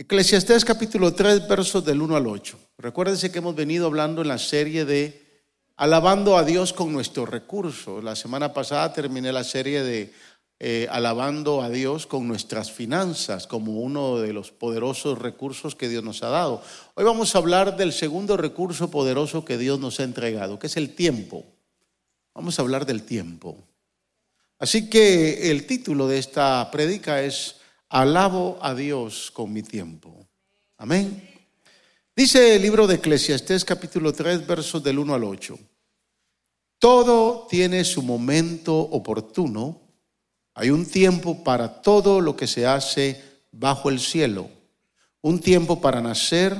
Eclesiastés capítulo 3, versos del 1 al 8. Recuérdense que hemos venido hablando en la serie de alabando a Dios con nuestros recursos. La semana pasada terminé la serie de eh, alabando a Dios con nuestras finanzas como uno de los poderosos recursos que Dios nos ha dado. Hoy vamos a hablar del segundo recurso poderoso que Dios nos ha entregado, que es el tiempo. Vamos a hablar del tiempo. Así que el título de esta prédica es Alabo a Dios con mi tiempo. Amén. Dice el libro de Eclesiastés capítulo 3 versos del 1 al 8. Todo tiene su momento oportuno. Hay un tiempo para todo lo que se hace bajo el cielo. Un tiempo para nacer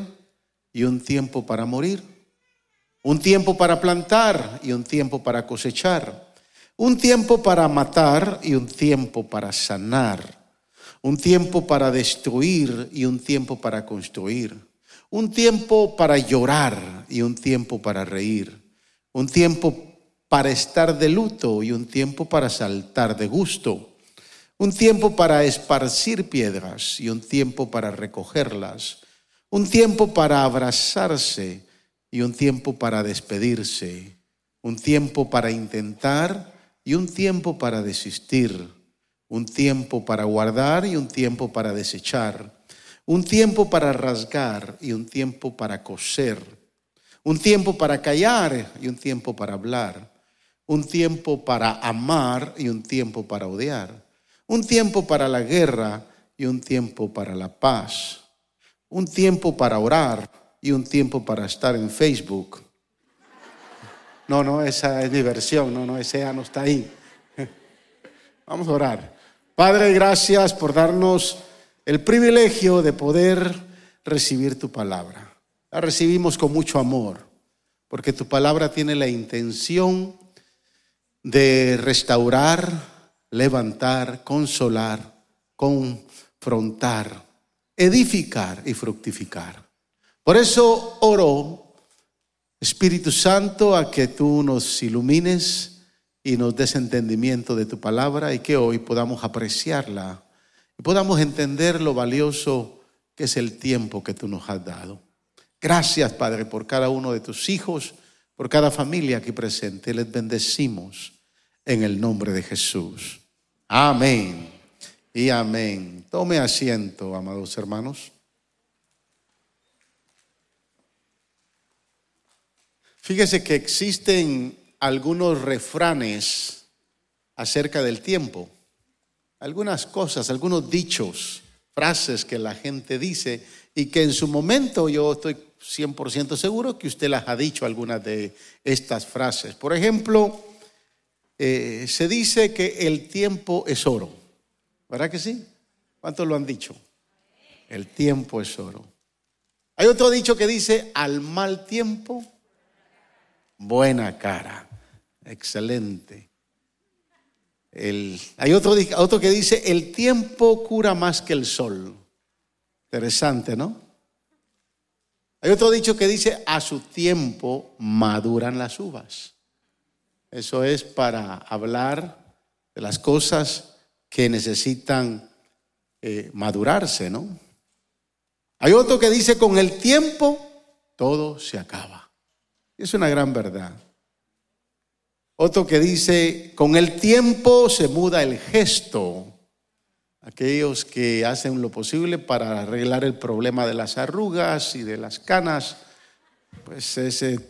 y un tiempo para morir. Un tiempo para plantar y un tiempo para cosechar. Un tiempo para matar y un tiempo para sanar un tiempo para destruir y un tiempo para construir, un tiempo para llorar y un tiempo para reír, un tiempo para estar de luto y un tiempo para saltar de gusto, un tiempo para esparcir piedras y un tiempo para recogerlas, un tiempo para abrazarse y un tiempo para despedirse, un tiempo para intentar y un tiempo para desistir un tiempo para guardar y un tiempo para desechar, un tiempo para rasgar y un tiempo para coser, un tiempo para callar y un tiempo para hablar, un tiempo para amar y un tiempo para odiar, un tiempo para la guerra y un tiempo para la paz, un tiempo para orar y un tiempo para estar en Facebook. No, no, esa es diversión, no, no, ese ya no está ahí. Vamos a orar. Padre, gracias por darnos el privilegio de poder recibir tu palabra. La recibimos con mucho amor, porque tu palabra tiene la intención de restaurar, levantar, consolar, confrontar, edificar y fructificar. Por eso oro, Espíritu Santo, a que tú nos ilumines y nos des entendimiento de tu palabra y que hoy podamos apreciarla y podamos entender lo valioso que es el tiempo que tú nos has dado. Gracias, Padre, por cada uno de tus hijos, por cada familia aquí presente. Les bendecimos en el nombre de Jesús. Amén y amén. Tome asiento, amados hermanos. Fíjese que existen algunos refranes acerca del tiempo, algunas cosas, algunos dichos, frases que la gente dice y que en su momento yo estoy 100% seguro que usted las ha dicho algunas de estas frases. Por ejemplo, eh, se dice que el tiempo es oro. ¿Verdad que sí? ¿Cuántos lo han dicho? El tiempo es oro. Hay otro dicho que dice, al mal tiempo, buena cara. Excelente. hay otro, otro que dice, el tiempo cura más que el sol. Interesante, ¿no? Hay otro dicho que dice, a su tiempo maduran las uvas. Eso es para hablar de las cosas que necesitan eh, madurarse, ¿no? Hay otro que dice, con el tiempo todo se acaba. Es una gran verdad. Otro que dice, con el tiempo se muda el gesto. Aquellos que hacen lo posible para arreglar el problema de las arrugas y de las canas. Pues ese.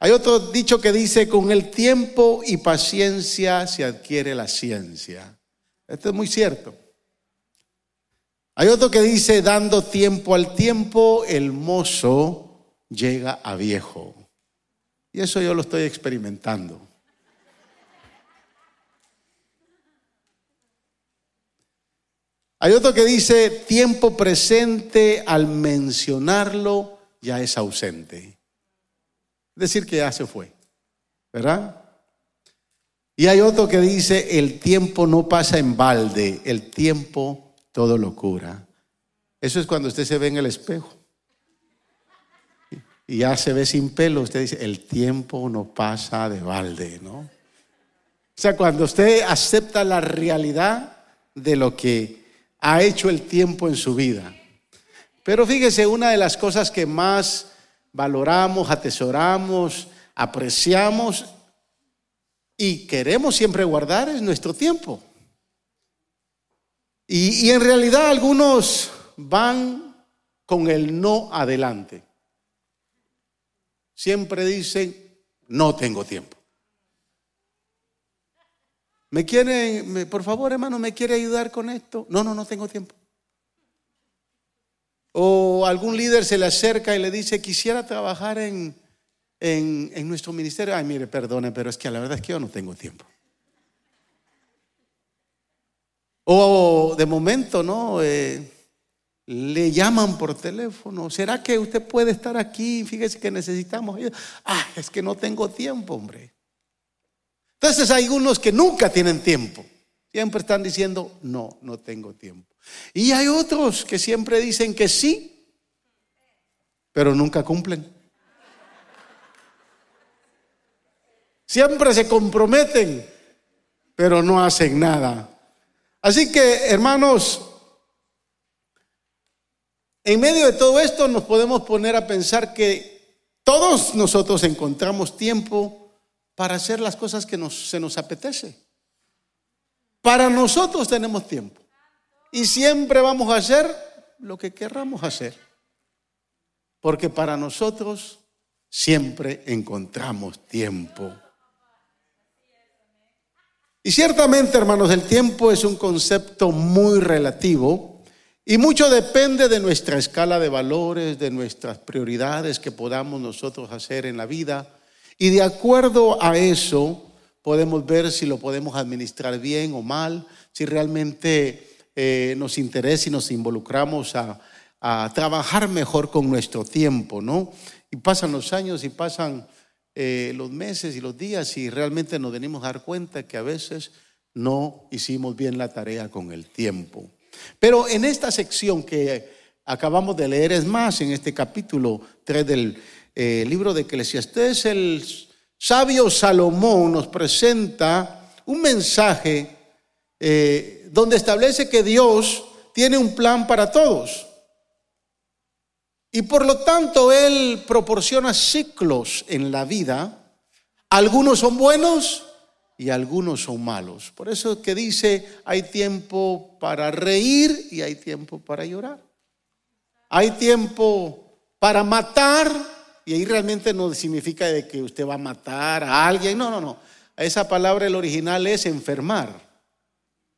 Hay otro dicho que dice, con el tiempo y paciencia se adquiere la ciencia. Esto es muy cierto. Hay otro que dice, dando tiempo al tiempo, el mozo llega a viejo. Y eso yo lo estoy experimentando. Hay otro que dice, tiempo presente al mencionarlo ya es ausente. Es decir, que ya se fue. ¿Verdad? Y hay otro que dice, el tiempo no pasa en balde, el tiempo todo lo cura. Eso es cuando usted se ve en el espejo. Y ya se ve sin pelo, usted dice, el tiempo no pasa de balde, ¿no? O sea, cuando usted acepta la realidad de lo que ha hecho el tiempo en su vida. Pero fíjese, una de las cosas que más valoramos, atesoramos, apreciamos y queremos siempre guardar es nuestro tiempo. Y, y en realidad algunos van con el no adelante. Siempre dicen, no tengo tiempo. ¿Me quieren, por favor, hermano, me quiere ayudar con esto? No, no, no tengo tiempo. O algún líder se le acerca y le dice, quisiera trabajar en, en, nuestro ministerio. Ay, mire, perdone, pero es que la verdad es que yo no tengo tiempo. O de momento, ¿no? Eh, le llaman por teléfono. ¿Será que usted puede estar aquí? Fíjese que necesitamos. Ah, es que no tengo tiempo, hombre. Entonces hay unos que nunca tienen tiempo. Siempre están diciendo, no, no tengo tiempo. Y hay otros que siempre dicen que sí, pero nunca cumplen. Siempre se comprometen, pero no hacen nada. Así que, hermanos, en medio de todo esto nos podemos poner a pensar que todos nosotros encontramos tiempo para hacer las cosas que se nos apetece. Para nosotros tenemos tiempo. Y siempre vamos a hacer lo que querramos hacer. Porque para nosotros siempre encontramos tiempo. Y ciertamente, hermanos, el tiempo es un concepto muy relativo y mucho depende de nuestra escala de valores, de nuestras prioridades que podamos nosotros hacer en la vida. Y de acuerdo a eso, podemos ver si lo podemos administrar bien o mal, si realmente eh, nos interesa y nos involucramos a, trabajar mejor con nuestro tiempo, ¿no? Y pasan los años y pasan eh, los meses y los días y realmente nos venimos a dar cuenta que a veces no hicimos bien la tarea con el tiempo. Pero en esta sección que acabamos de leer, es más, en este capítulo 3 del eh, libro de Eclesiastés, el sabio Salomón nos presenta un mensaje eh, donde establece que Dios tiene un plan para todos. Y por lo tanto Él proporciona ciclos en la vida. Algunos son buenos y algunos son malos. Por eso que dice, hay tiempo para reír y hay tiempo para llorar. Hay tiempo para matar y ahí realmente no significa de que usted va a matar a alguien. No, no, no. Esa palabra el original es enfermar.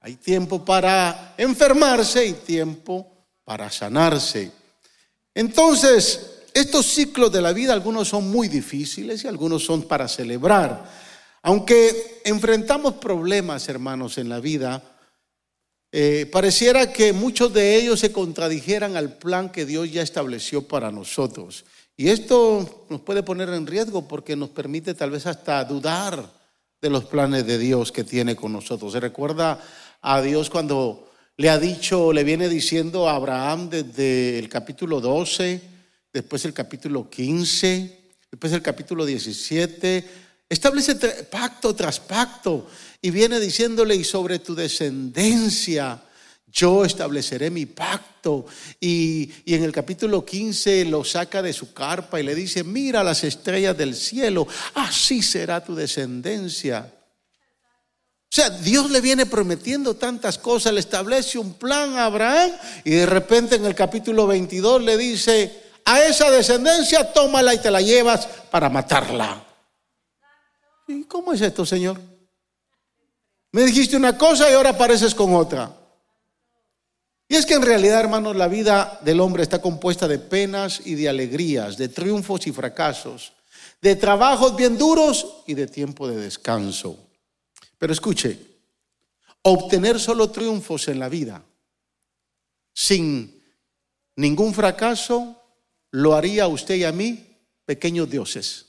Hay tiempo para enfermarse y tiempo para sanarse. Entonces, estos ciclos de la vida, algunos son muy difíciles y algunos son para celebrar. Aunque enfrentamos problemas, hermanos, en la vida, eh, pareciera que muchos de ellos se contradijeran al plan que Dios ya estableció para nosotros. Y esto nos puede poner en riesgo porque nos permite tal vez hasta dudar de los planes de Dios que tiene con nosotros. Se recuerda a Dios cuando le ha dicho, le viene diciendo a Abraham desde el capítulo 12, después el capítulo 15, después el capítulo 17, establece pacto tras pacto y viene diciéndole, y sobre tu descendencia yo estableceré mi pacto. Y, y, en el capítulo 15 lo saca de su carpa y le dice, mira las estrellas del cielo, así será tu descendencia. O sea, Dios le viene prometiendo tantas cosas, le establece un plan a Abraham y de repente en el capítulo 22 le dice, a esa descendencia tómala y te la llevas para matarla. ¿Y cómo es esto, Señor? Me dijiste una cosa y ahora apareces con otra. Y es que en realidad, hermanos, la vida del hombre está compuesta de penas y de alegrías, de triunfos y fracasos, de trabajos bien duros y de tiempo de descanso. Pero escuche, obtener solo triunfos en la vida sin ningún fracaso lo haría usted y a mí pequeños dioses.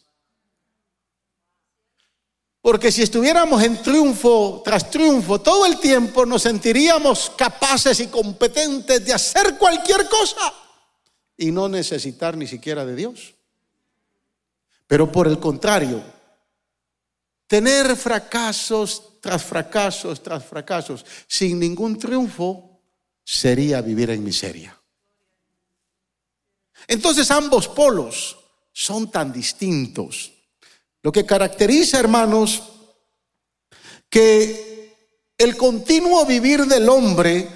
Porque si estuviéramos en triunfo tras triunfo todo el tiempo, nos sentiríamos capaces y competentes de hacer cualquier cosa y no necesitar ni siquiera de Dios. Pero por el contrario, Tener fracasos tras fracasos tras fracasos sin ningún triunfo sería vivir en miseria. Entonces ambos polos son tan distintos. Lo que caracteriza, hermanos, que el continuo vivir del hombre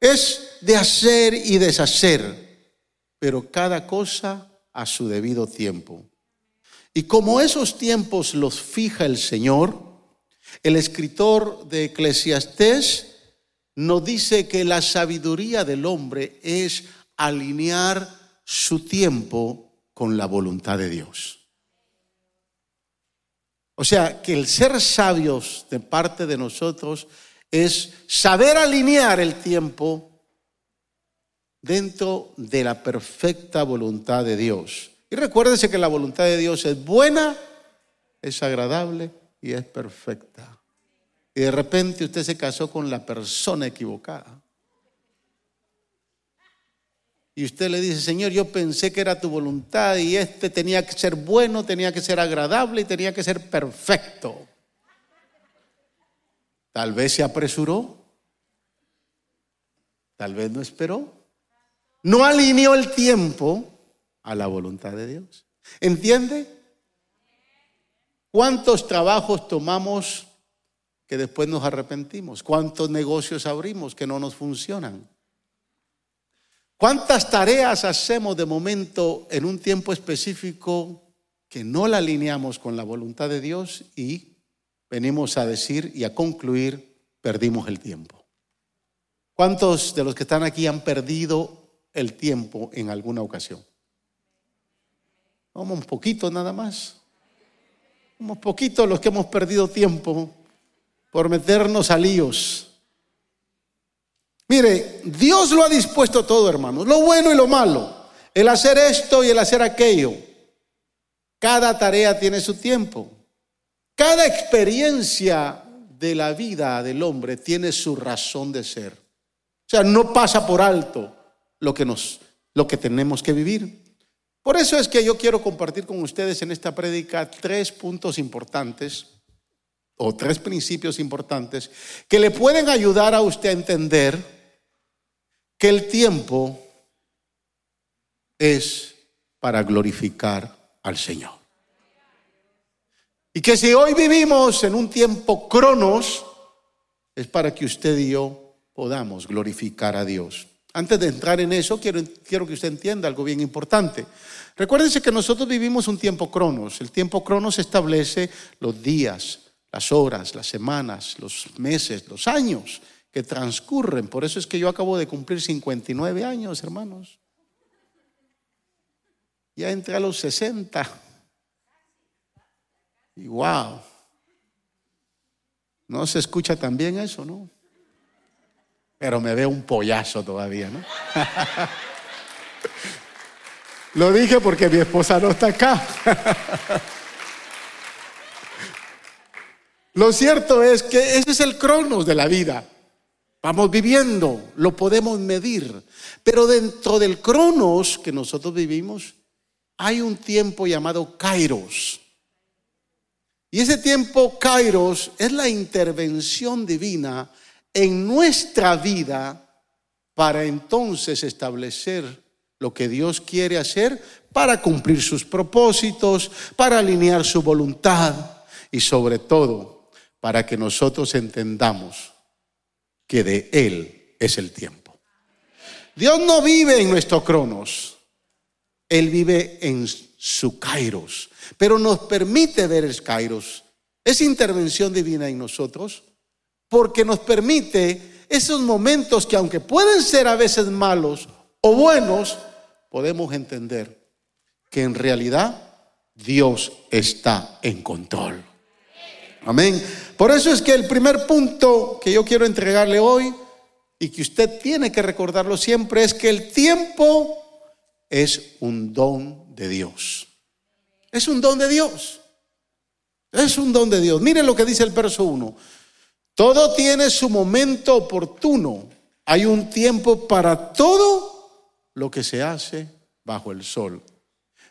es de hacer y deshacer, pero cada cosa a su debido tiempo. Y como esos tiempos los fija el Señor, el escritor de Eclesiastés nos dice que la sabiduría del hombre es alinear su tiempo con la voluntad de Dios. O sea, que el ser sabios de parte de nosotros es saber alinear el tiempo dentro de la perfecta voluntad de Dios. Y recuérdese que la voluntad de Dios es buena, es agradable y es perfecta. Y de repente usted se casó con la persona equivocada. Y usted le dice, Señor, yo pensé que era tu voluntad y este tenía que ser bueno, tenía que ser agradable y tenía que ser perfecto. Tal vez se apresuró, tal vez no esperó, no alineó el tiempo a la voluntad de Dios. ¿Entiende? ¿Cuántos trabajos tomamos que después nos arrepentimos? ¿Cuántos negocios abrimos que no nos funcionan? ¿Cuántas tareas hacemos de momento en un tiempo específico que no la alineamos con la voluntad de Dios y venimos a decir y a concluir, perdimos el tiempo? ¿Cuántos de los que están aquí han perdido el tiempo en alguna ocasión? Vamos un poquito nada más. Somos poquitos los que hemos perdido tiempo por meternos a líos Mire, Dios lo ha dispuesto todo, hermanos, lo bueno y lo malo, el hacer esto y el hacer aquello. Cada tarea tiene su tiempo. Cada experiencia de la vida del hombre tiene su razón de ser. O sea, no pasa por alto lo que nos lo que tenemos que vivir. Por eso es que yo quiero compartir con ustedes en esta prédica tres puntos importantes o tres principios importantes que le pueden ayudar a usted a entender que el tiempo es para glorificar al Señor. Y que si hoy vivimos en un tiempo cronos, es para que usted y yo podamos glorificar a Dios. Antes de entrar en eso, quiero, quiero que usted entienda algo bien importante. Recuérdense que nosotros vivimos un tiempo cronos. El tiempo cronos establece los días, las horas, las semanas, los meses, los años que transcurren. Por eso es que yo acabo de cumplir 59 años, hermanos. Ya entré a los 60. Y wow. No se escucha tan bien eso, ¿no? Pero me veo un pollazo todavía, ¿no? Lo dije porque mi esposa no está acá. Lo cierto es que ese es el cronos de la vida. Vamos viviendo, lo podemos medir. Pero dentro del cronos que nosotros vivimos, hay un tiempo llamado kairos. Y ese tiempo kairos es la intervención divina en nuestra vida para entonces establecer lo que Dios quiere hacer para cumplir sus propósitos, para alinear su voluntad y sobre todo para que nosotros entendamos que de Él es el tiempo. Dios no vive en nuestro cronos, Él vive en su kairos, pero nos permite ver el kairos, esa intervención divina en nosotros, porque nos permite esos momentos que aunque pueden ser a veces malos o buenos, podemos entender que en realidad Dios está en control. Amén. Por eso es que el primer punto que yo quiero entregarle hoy y que usted tiene que recordarlo siempre es que el tiempo es un don de Dios. Es un don de Dios. Es un don de Dios. Miren lo que dice el verso 1. Todo tiene su momento oportuno. Hay un tiempo para todo lo que se hace bajo el sol.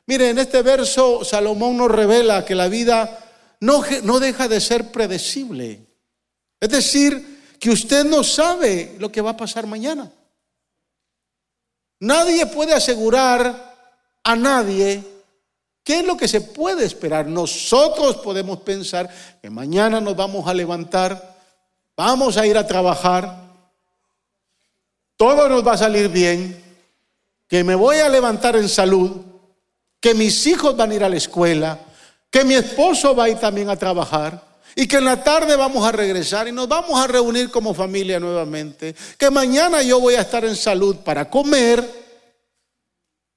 Miren, en este verso Salomón nos revela que la vida no, deja de ser predecible. Es decir, que usted no sabe lo que va a pasar mañana. Nadie puede asegurar a nadie ¿Qué es lo que se puede esperar? Nosotros podemos pensar que mañana nos vamos a levantar, vamos a ir a trabajar, todo nos va a salir bien, que me voy a levantar en salud, que mis hijos van a ir a la escuela, que mi esposo va a ir también a trabajar y que en la tarde vamos a regresar y nos vamos a reunir como familia nuevamente, que mañana yo voy a estar en salud para comer,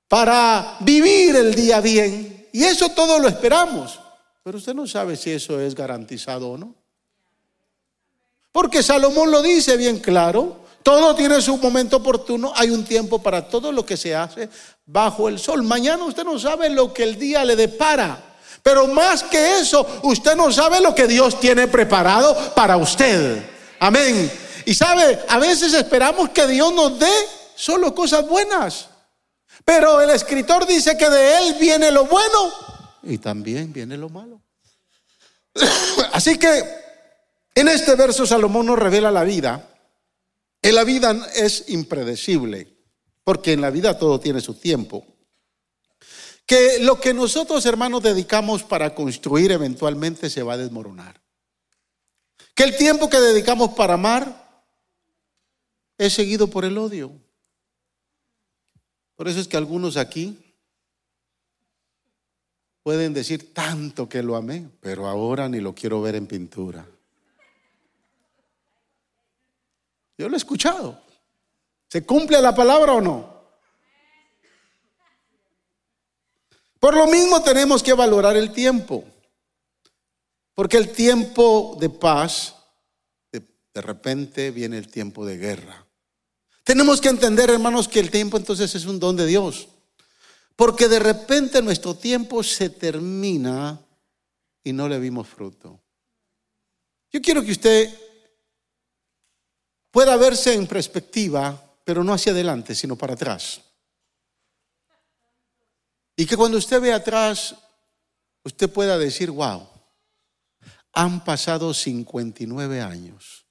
para vivir el día bien. Y eso todo lo esperamos, pero usted no sabe si eso es garantizado o no. Porque Salomón lo dice bien claro, todo tiene su momento oportuno, hay un tiempo para todo lo que se hace bajo el sol. Mañana usted no sabe lo que el día le depara, pero más que eso, usted no sabe lo que Dios tiene preparado para usted. Amén. Y sabe, a veces esperamos que Dios nos dé solo cosas buenas, pero el escritor dice que de Él viene lo bueno y también viene lo malo. Así que en este verso Salomón nos revela la vida en la vida es impredecible, porque en la vida todo tiene su tiempo. Que lo que nosotros, hermanos, dedicamos para construir eventualmente se va a desmoronar. Que el tiempo que dedicamos para amar es seguido por el odio. Por eso es que algunos aquí pueden decir tanto que lo amé, pero ahora ni lo quiero ver en pintura. Yo lo he escuchado. ¿Se cumple la palabra o no? Por lo mismo tenemos que valorar el tiempo. Porque el tiempo de paz, de, de, repente viene el tiempo de guerra. Tenemos que entender, hermanos, que el tiempo entonces es un don de Dios. Porque de repente nuestro tiempo se termina y no le vimos fruto. Yo quiero que usted pueda verse en perspectiva, pero no hacia adelante, sino para atrás. Y que cuando usted ve atrás, usted pueda decir, wow, han pasado 59 años.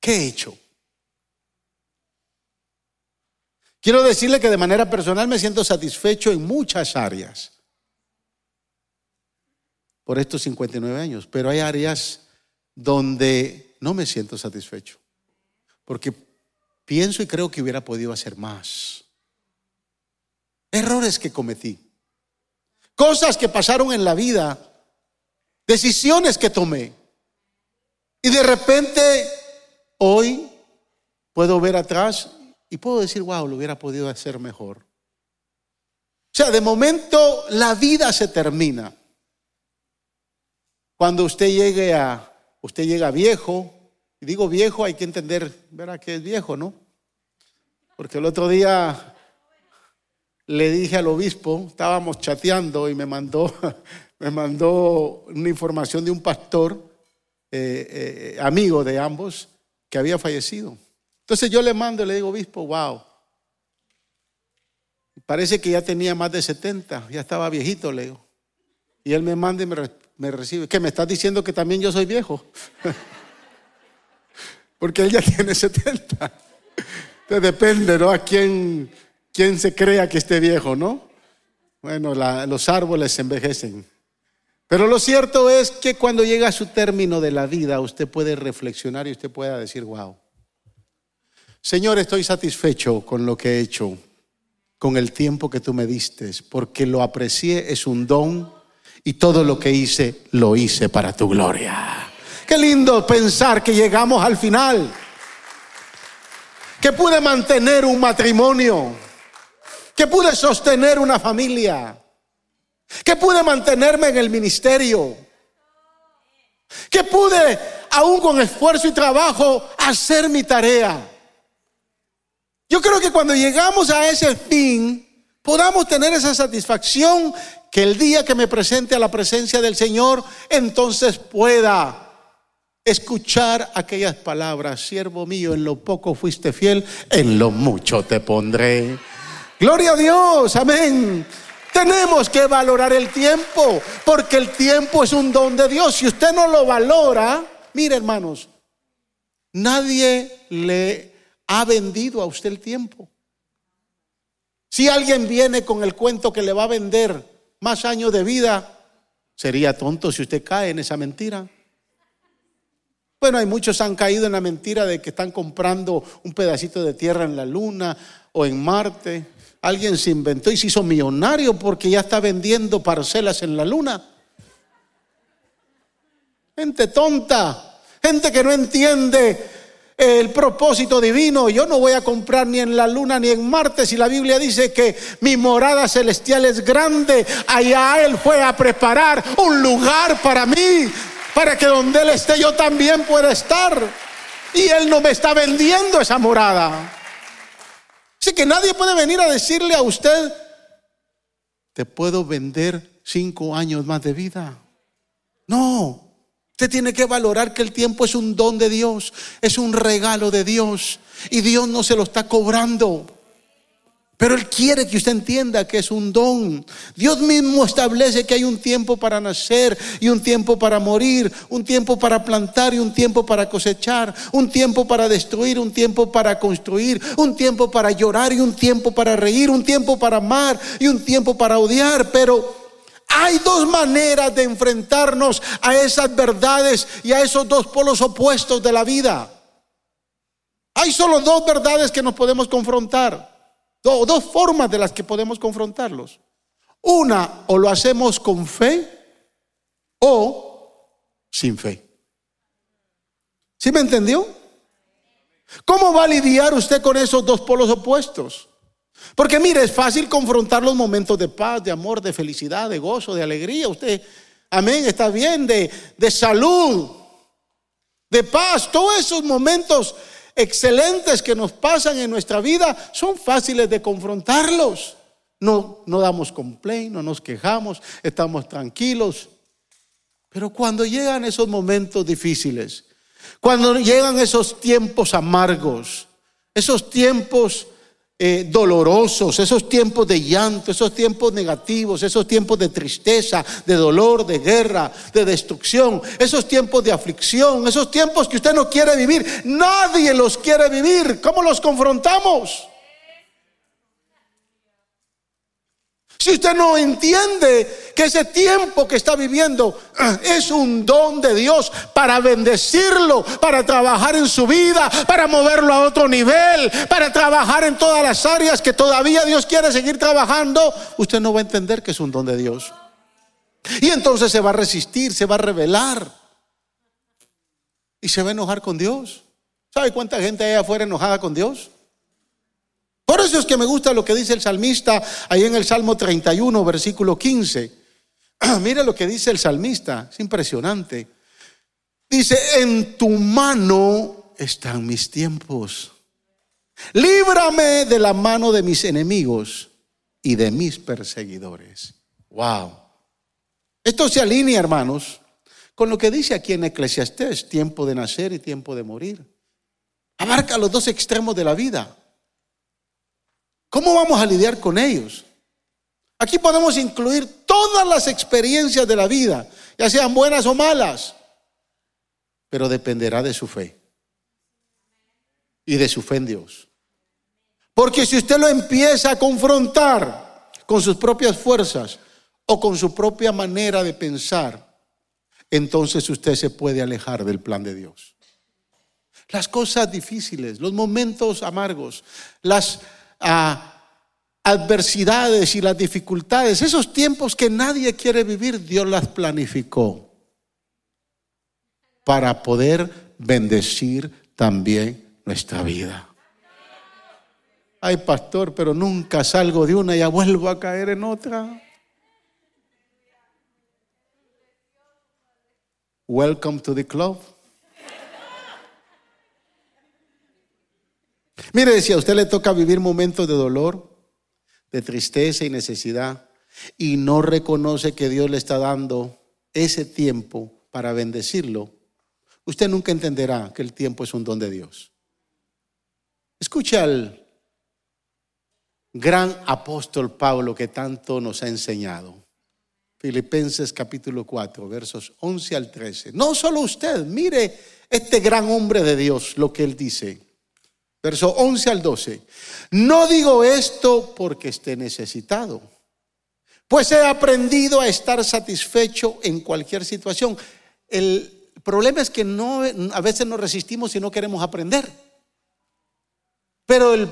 ¿Qué he hecho? Quiero decirle que de manera personal me siento satisfecho en muchas áreas por estos 59 años, pero hay áreas donde no me siento satisfecho, porque pienso y creo que hubiera podido hacer más. Errores que cometí, cosas que pasaron en la vida, decisiones que tomé. Y de repente hoy puedo ver atrás y puedo decir, wow, lo hubiera podido hacer mejor. O sea, de momento la vida se termina. Cuando usted llegue a usted llega viejo, y digo viejo, hay que entender, verá que es viejo, ¿no? Porque el otro día le dije al obispo, estábamos chateando y me mandó, me mandó una información de un pastor, eh, eh, amigo de ambos, que había fallecido. Entonces yo le mando y le digo, obispo, wow. Parece que ya tenía más de 70, ya estaba viejito, le digo. Y él me manda y me, recibe. ¿Qué me estás diciendo que también yo soy viejo? Porque él ya tiene 70. Entonces depende, ¿no? A quién, quién se crea que esté viejo, ¿no? Bueno, los árboles se envejecen. Pero lo cierto es que cuando llega a su término de la vida, usted puede reflexionar y usted pueda decir, wow, Señor, estoy satisfecho con lo que he hecho, con el tiempo que tú me diste, porque lo aprecié, es un don y todo lo que hice, lo hice para tu gloria. Qué lindo pensar que llegamos al final. Que pude mantener un matrimonio. Que pude sostener una familia. Que pude mantenerme en el ministerio. Que pude, aún con esfuerzo y trabajo, hacer mi tarea. Yo creo que cuando llegamos a ese fin, podamos tener esa satisfacción que el día que me presente a la presencia del Señor, entonces pueda escuchar aquellas palabras, siervo mío, en lo poco fuiste fiel, en lo mucho te pondré. Gloria a Dios, amén. Tenemos que valorar el tiempo, porque el tiempo es un don de Dios. Si usted no lo valora, mire hermanos, nadie le ha vendido a usted el tiempo. Si alguien viene con el cuento que le va a vender más años de vida, sería tonto si usted cae en esa mentira. Bueno, hay muchos han caído en la mentira de que están comprando un pedacito de tierra en la luna o en Marte. Alguien se inventó y se hizo millonario porque ya está vendiendo parcelas en la luna. Gente tonta, gente que no entiende el propósito divino. Yo no voy a comprar ni en la luna ni en Marte si la Biblia dice que mi morada celestial es grande. Allá Él fue a preparar un lugar para mí para que donde Él esté yo también pueda estar. Y Él no me está vendiendo esa morada. Así que nadie puede venir a decirle a usted, te puedo vender cinco años más de vida. No, usted tiene que valorar que el tiempo es un don de Dios, es un regalo de Dios y Dios no se lo está cobrando. Pero Él quiere que usted entienda que es un don. Dios mismo establece que hay un tiempo para nacer y un tiempo para morir, un tiempo para plantar y un tiempo para cosechar, un tiempo para destruir, un tiempo para construir, un tiempo para llorar y un tiempo para reír, un tiempo para amar y un tiempo para odiar. Pero hay dos maneras de enfrentarnos a esas verdades y a esos dos polos opuestos de la vida. Hay solo dos verdades que nos podemos confrontar dos formas de las que podemos confrontarlos. Una, o lo hacemos con fe o sin fe. ¿Sí me entendió? ¿Cómo va a lidiar usted con esos dos polos opuestos? Porque mire, es fácil confrontar los momentos de paz, de amor, de felicidad, de gozo, de alegría. Usted, amén, está bien, de, de salud, de paz, todos esos momentos excelentes que nos pasan en nuestra vida son fáciles de confrontarlos. No, no damos complaint, no nos quejamos, estamos tranquilos. Pero cuando llegan esos momentos difíciles, cuando llegan esos tiempos amargos, esos tiempos eh, dolorosos, esos tiempos de llanto, esos tiempos negativos, esos tiempos de tristeza, de dolor, de guerra, de destrucción, esos tiempos de aflicción, esos tiempos que usted no quiere vivir. Nadie los quiere vivir. ¿Cómo los confrontamos? Si usted no entiende que ese tiempo que está viviendo ah, es un don de Dios para bendecirlo, para trabajar en su vida, para moverlo a otro nivel, para trabajar en todas las áreas que todavía Dios quiere seguir trabajando, usted no va a entender que es un don de Dios. Y entonces se va a resistir, se va a rebelar y se va a enojar con Dios. ¿Sabe cuánta gente hay afuera enojada con Dios? Por eso es que me gusta lo que dice el salmista ahí en el Salmo 31, versículo 15. Mira lo que dice el salmista, es impresionante. Dice, en tu mano están mis tiempos. Líbrame de la mano de mis enemigos y de mis perseguidores. Wow. Esto se alinea, hermanos, con lo que dice aquí en Eclesiastés, tiempo de nacer y tiempo de morir. Abarca los dos extremos de la vida. ¿Cómo vamos a lidiar con ellos? Aquí podemos incluir todas las experiencias de la vida, ya sean buenas o malas, pero dependerá de su fe y de su fe en Dios. Porque si usted lo empieza a confrontar con sus propias fuerzas o con su propia manera de pensar, entonces usted se puede alejar del plan de Dios. Las cosas difíciles, los momentos amargos, las a adversidades y las dificultades, esos tiempos que nadie quiere vivir, Dios las planificó para poder bendecir también nuestra vida. Ay, pastor, pero nunca salgo de una y ya vuelvo a caer en otra. Welcome to the club. Mire, si a usted le toca vivir momentos de dolor, de tristeza y necesidad, y no reconoce que Dios le está dando ese tiempo para bendecirlo, usted nunca entenderá que el tiempo es un don de Dios. Escuche al gran apóstol Pablo que tanto nos ha enseñado. Filipenses capítulo 4, versos 11 al 13. No solo usted, mire este gran hombre de Dios, lo que él dice. Verso 11 al 12. No digo esto porque esté necesitado, pues he aprendido a estar satisfecho en cualquier situación. El problema es que no, a veces nos resistimos y no queremos aprender. Pero el,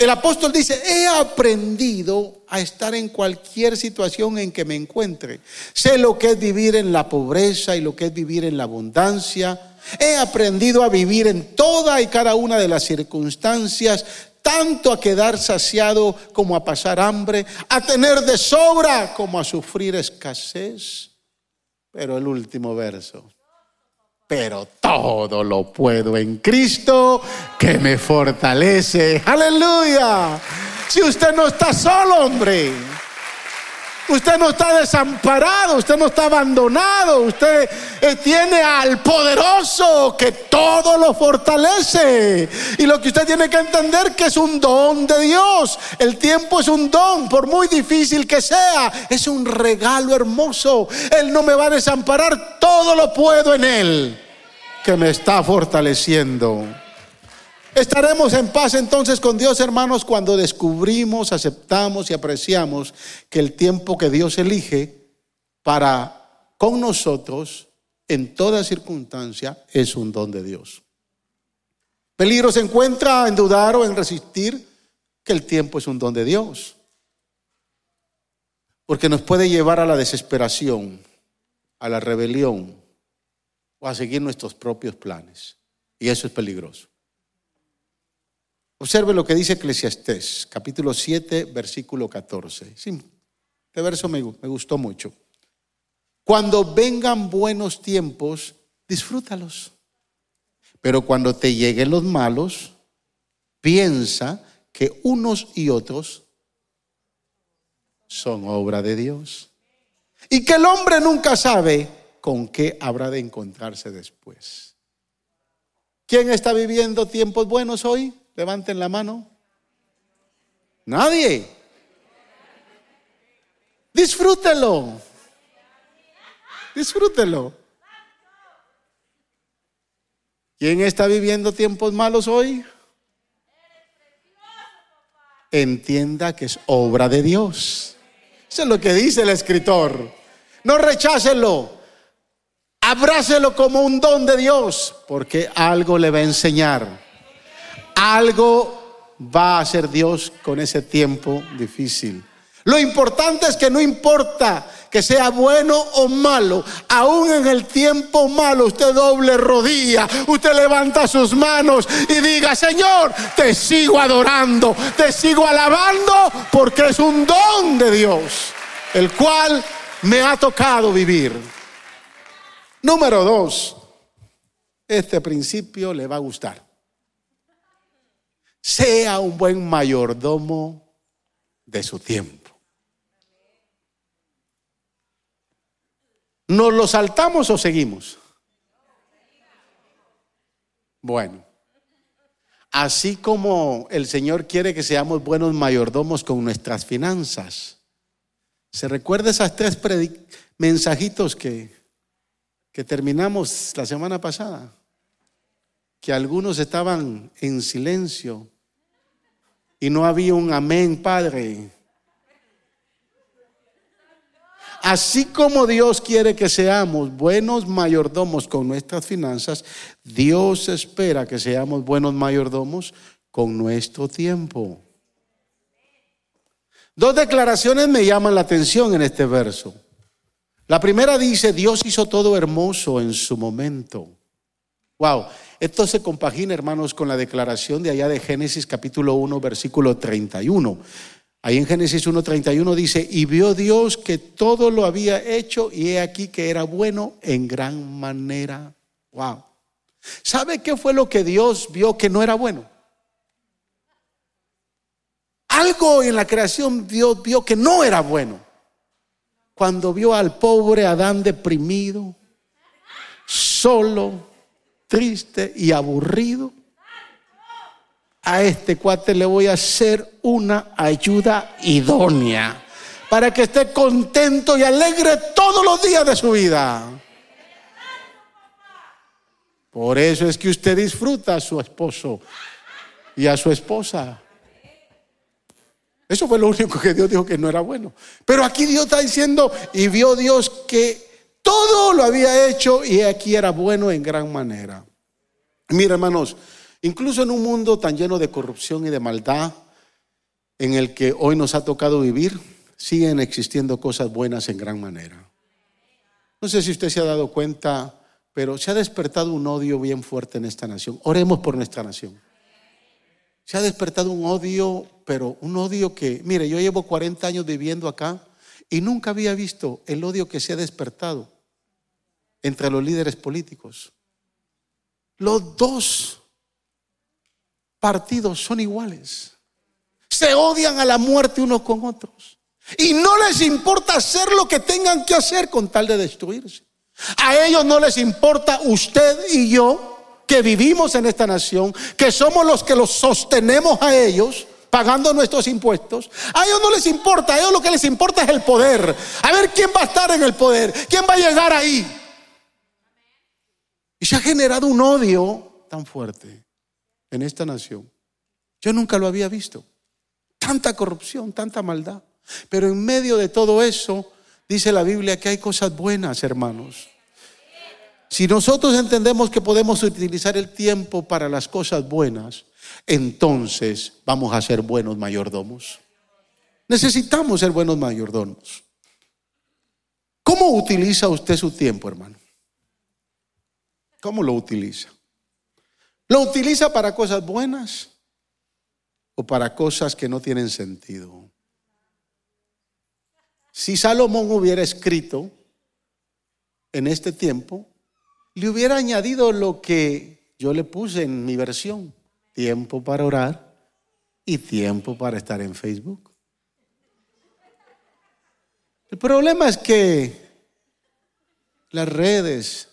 el apóstol dice, he aprendido a estar en cualquier situación en que me encuentre. Sé lo que es vivir en la pobreza y lo que es vivir en la abundancia. He aprendido a vivir en toda y cada una de las circunstancias, tanto a quedar saciado como a pasar hambre, a tener de sobra como a sufrir escasez. Pero el último verso, pero todo lo puedo en Cristo que me fortalece. Aleluya. Si usted no está solo, hombre. Usted no está desamparado, usted no está abandonado, usted tiene al poderoso que todo lo fortalece. Y lo que usted tiene que entender que es un don de Dios. El tiempo es un don, por muy difícil que sea, es un regalo hermoso. Él no me va a desamparar, todo lo puedo en Él que me está fortaleciendo. Estaremos en paz entonces con Dios, hermanos, cuando descubrimos, aceptamos y apreciamos que el tiempo que Dios elige para con nosotros en toda circunstancia es un don de Dios. Peligro se encuentra en dudar o en resistir que el tiempo es un don de Dios. Porque nos puede llevar a la desesperación, a la rebelión o a seguir nuestros propios planes. Y eso es peligroso. Observe lo que dice Eclesiastés, capítulo 7, versículo 14. Sí, este verso me, me gustó mucho. Cuando vengan buenos tiempos, disfrútalos. Pero cuando te lleguen los malos, piensa que unos y otros son obra de Dios. Y que el hombre nunca sabe con qué habrá de encontrarse después. ¿Quién está viviendo tiempos buenos hoy? Levanten la mano. Nadie. Disfrútelo. Disfrútelo. ¿Quién está viviendo tiempos malos hoy? Entienda que es obra de Dios. Eso es lo que dice el escritor. No rechácelo. Abrácelo como un don de Dios, porque algo le va a enseñar. Algo va a hacer Dios con ese tiempo difícil. Lo importante es que no importa que sea bueno o malo, aún en el tiempo malo usted doble rodilla, usted levanta sus manos y diga, Señor, te sigo adorando, te sigo alabando porque es un don de Dios, el cual me ha tocado vivir. Número dos, este principio le va a gustar sea un buen mayordomo de su tiempo. ¿Nos lo saltamos o seguimos? Bueno, así como el Señor quiere que seamos buenos mayordomos con nuestras finanzas, ¿se recuerda esas tres mensajitos que, que terminamos la semana pasada? Que algunos estaban en silencio y no había un amén, Padre. Así como Dios quiere que seamos buenos mayordomos con nuestras finanzas, Dios espera que seamos buenos mayordomos con nuestro tiempo. Dos declaraciones me llaman la atención en este verso. La primera dice, Dios hizo todo hermoso en su momento. Wow, esto se compagina, hermanos, con la declaración de allá de Génesis capítulo 1, versículo 31. Ahí en Génesis 1.31 dice, y vio Dios que todo lo había hecho y he aquí que era bueno en gran manera. Wow. ¿Sabe qué fue lo que Dios vio que no era bueno? Algo en la creación Dios vio que no era bueno. Cuando vio al pobre Adán deprimido, solo, triste y aburrido, a este cuate le voy a hacer una ayuda idónea para que esté contento y alegre todos los días de su vida. Por eso es que usted disfruta a su esposo y a su esposa. Eso fue lo único que Dios dijo que no era bueno. Pero aquí Dios está diciendo, y vio Dios que todo lo había hecho y aquí era bueno en gran manera. Mira, hermanos, incluso en un mundo tan lleno de corrupción y de maldad en el que hoy nos ha tocado vivir, siguen existiendo cosas buenas en gran manera. No sé si usted se ha dado cuenta, pero se ha despertado un odio bien fuerte en esta nación. Oremos por nuestra nación. Se ha despertado un odio, pero un odio que, mire, yo llevo 40 años viviendo acá y nunca había visto el odio que se ha despertado entre los líderes políticos. Los dos partidos son iguales. Se odian a la muerte unos con otros. Y no les importa hacer lo que tengan que hacer con tal de destruirse. A ellos no les importa usted y yo que vivimos en esta nación, que somos los que los sostenemos a ellos, pagando nuestros impuestos, a ellos no les importa, a ellos lo que les importa es el poder. A ver quién va a estar en el poder, quién va a llegar ahí. Y se ha generado un odio tan fuerte en esta nación. Yo nunca lo había visto. Tanta corrupción, tanta maldad. Pero en medio de todo eso, dice la Biblia que hay cosas buenas, hermanos. Si nosotros entendemos que podemos utilizar el tiempo para las cosas buenas, entonces vamos a ser buenos mayordomos. Necesitamos ser buenos mayordomos. ¿Cómo utiliza usted su tiempo, hermano? ¿Cómo lo utiliza? ¿Lo utiliza para cosas buenas o para cosas que no tienen sentido? Si Salomón hubiera escrito en este tiempo, le hubiera añadido lo que yo le puse en mi versión, tiempo para orar y tiempo para estar en Facebook. El problema es que las redes,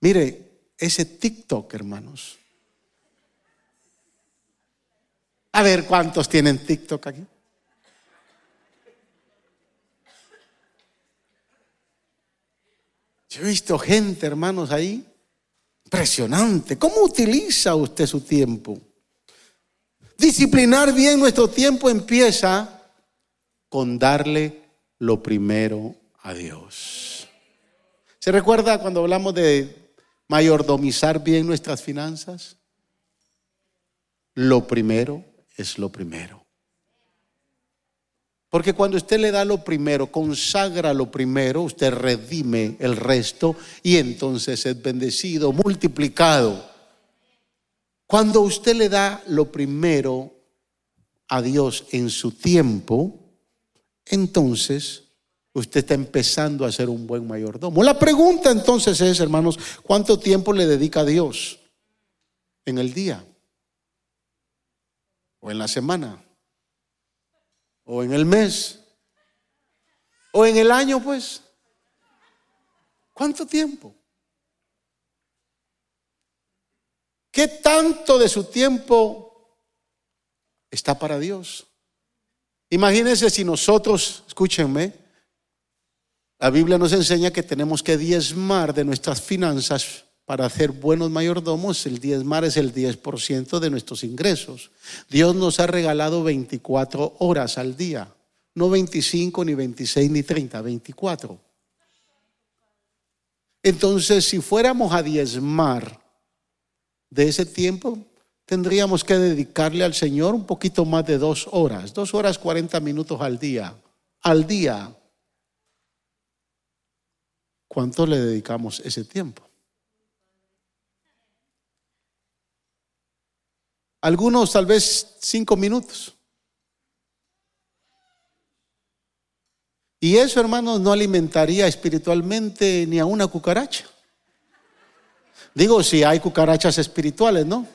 mire, ese TikTok, hermanos. A ver cuántos tienen TikTok aquí. Yo he visto gente, hermanos, ahí. Impresionante. ¿Cómo utiliza usted su tiempo? Disciplinar bien nuestro tiempo empieza con darle lo primero a Dios. ¿Se recuerda cuando hablamos de mayordomizar bien nuestras finanzas? Lo primero es lo primero. Porque cuando usted le da lo primero, consagra lo primero, usted redime el resto y entonces es bendecido, multiplicado. Cuando usted le da lo primero a Dios en su tiempo, entonces usted está empezando a ser un buen mayordomo. La pregunta entonces es, hermanos, ¿cuánto tiempo le dedica a Dios en el día o en la semana? o en el mes, o en el año, pues. ¿Cuánto tiempo? ¿Qué tanto de su tiempo está para Dios? Imagínense si nosotros, escúchenme, la Biblia nos enseña que tenemos que diezmar de nuestras finanzas para hacer buenos mayordomos, el diezmar es el 10% de nuestros ingresos. Dios nos ha regalado 24 horas al día, no 25, ni 26, ni 30, 24. Entonces, si fuéramos a diezmar de ese tiempo, tendríamos que dedicarle al Señor un poquito más de dos horas, dos horas 40 minutos al día, al día. ¿Cuánto le dedicamos ese tiempo? Algunos tal vez cinco minutos. Y eso, hermanos, no alimentaría espiritualmente ni a una cucaracha. Digo, si hay cucarachas espirituales, ¿no?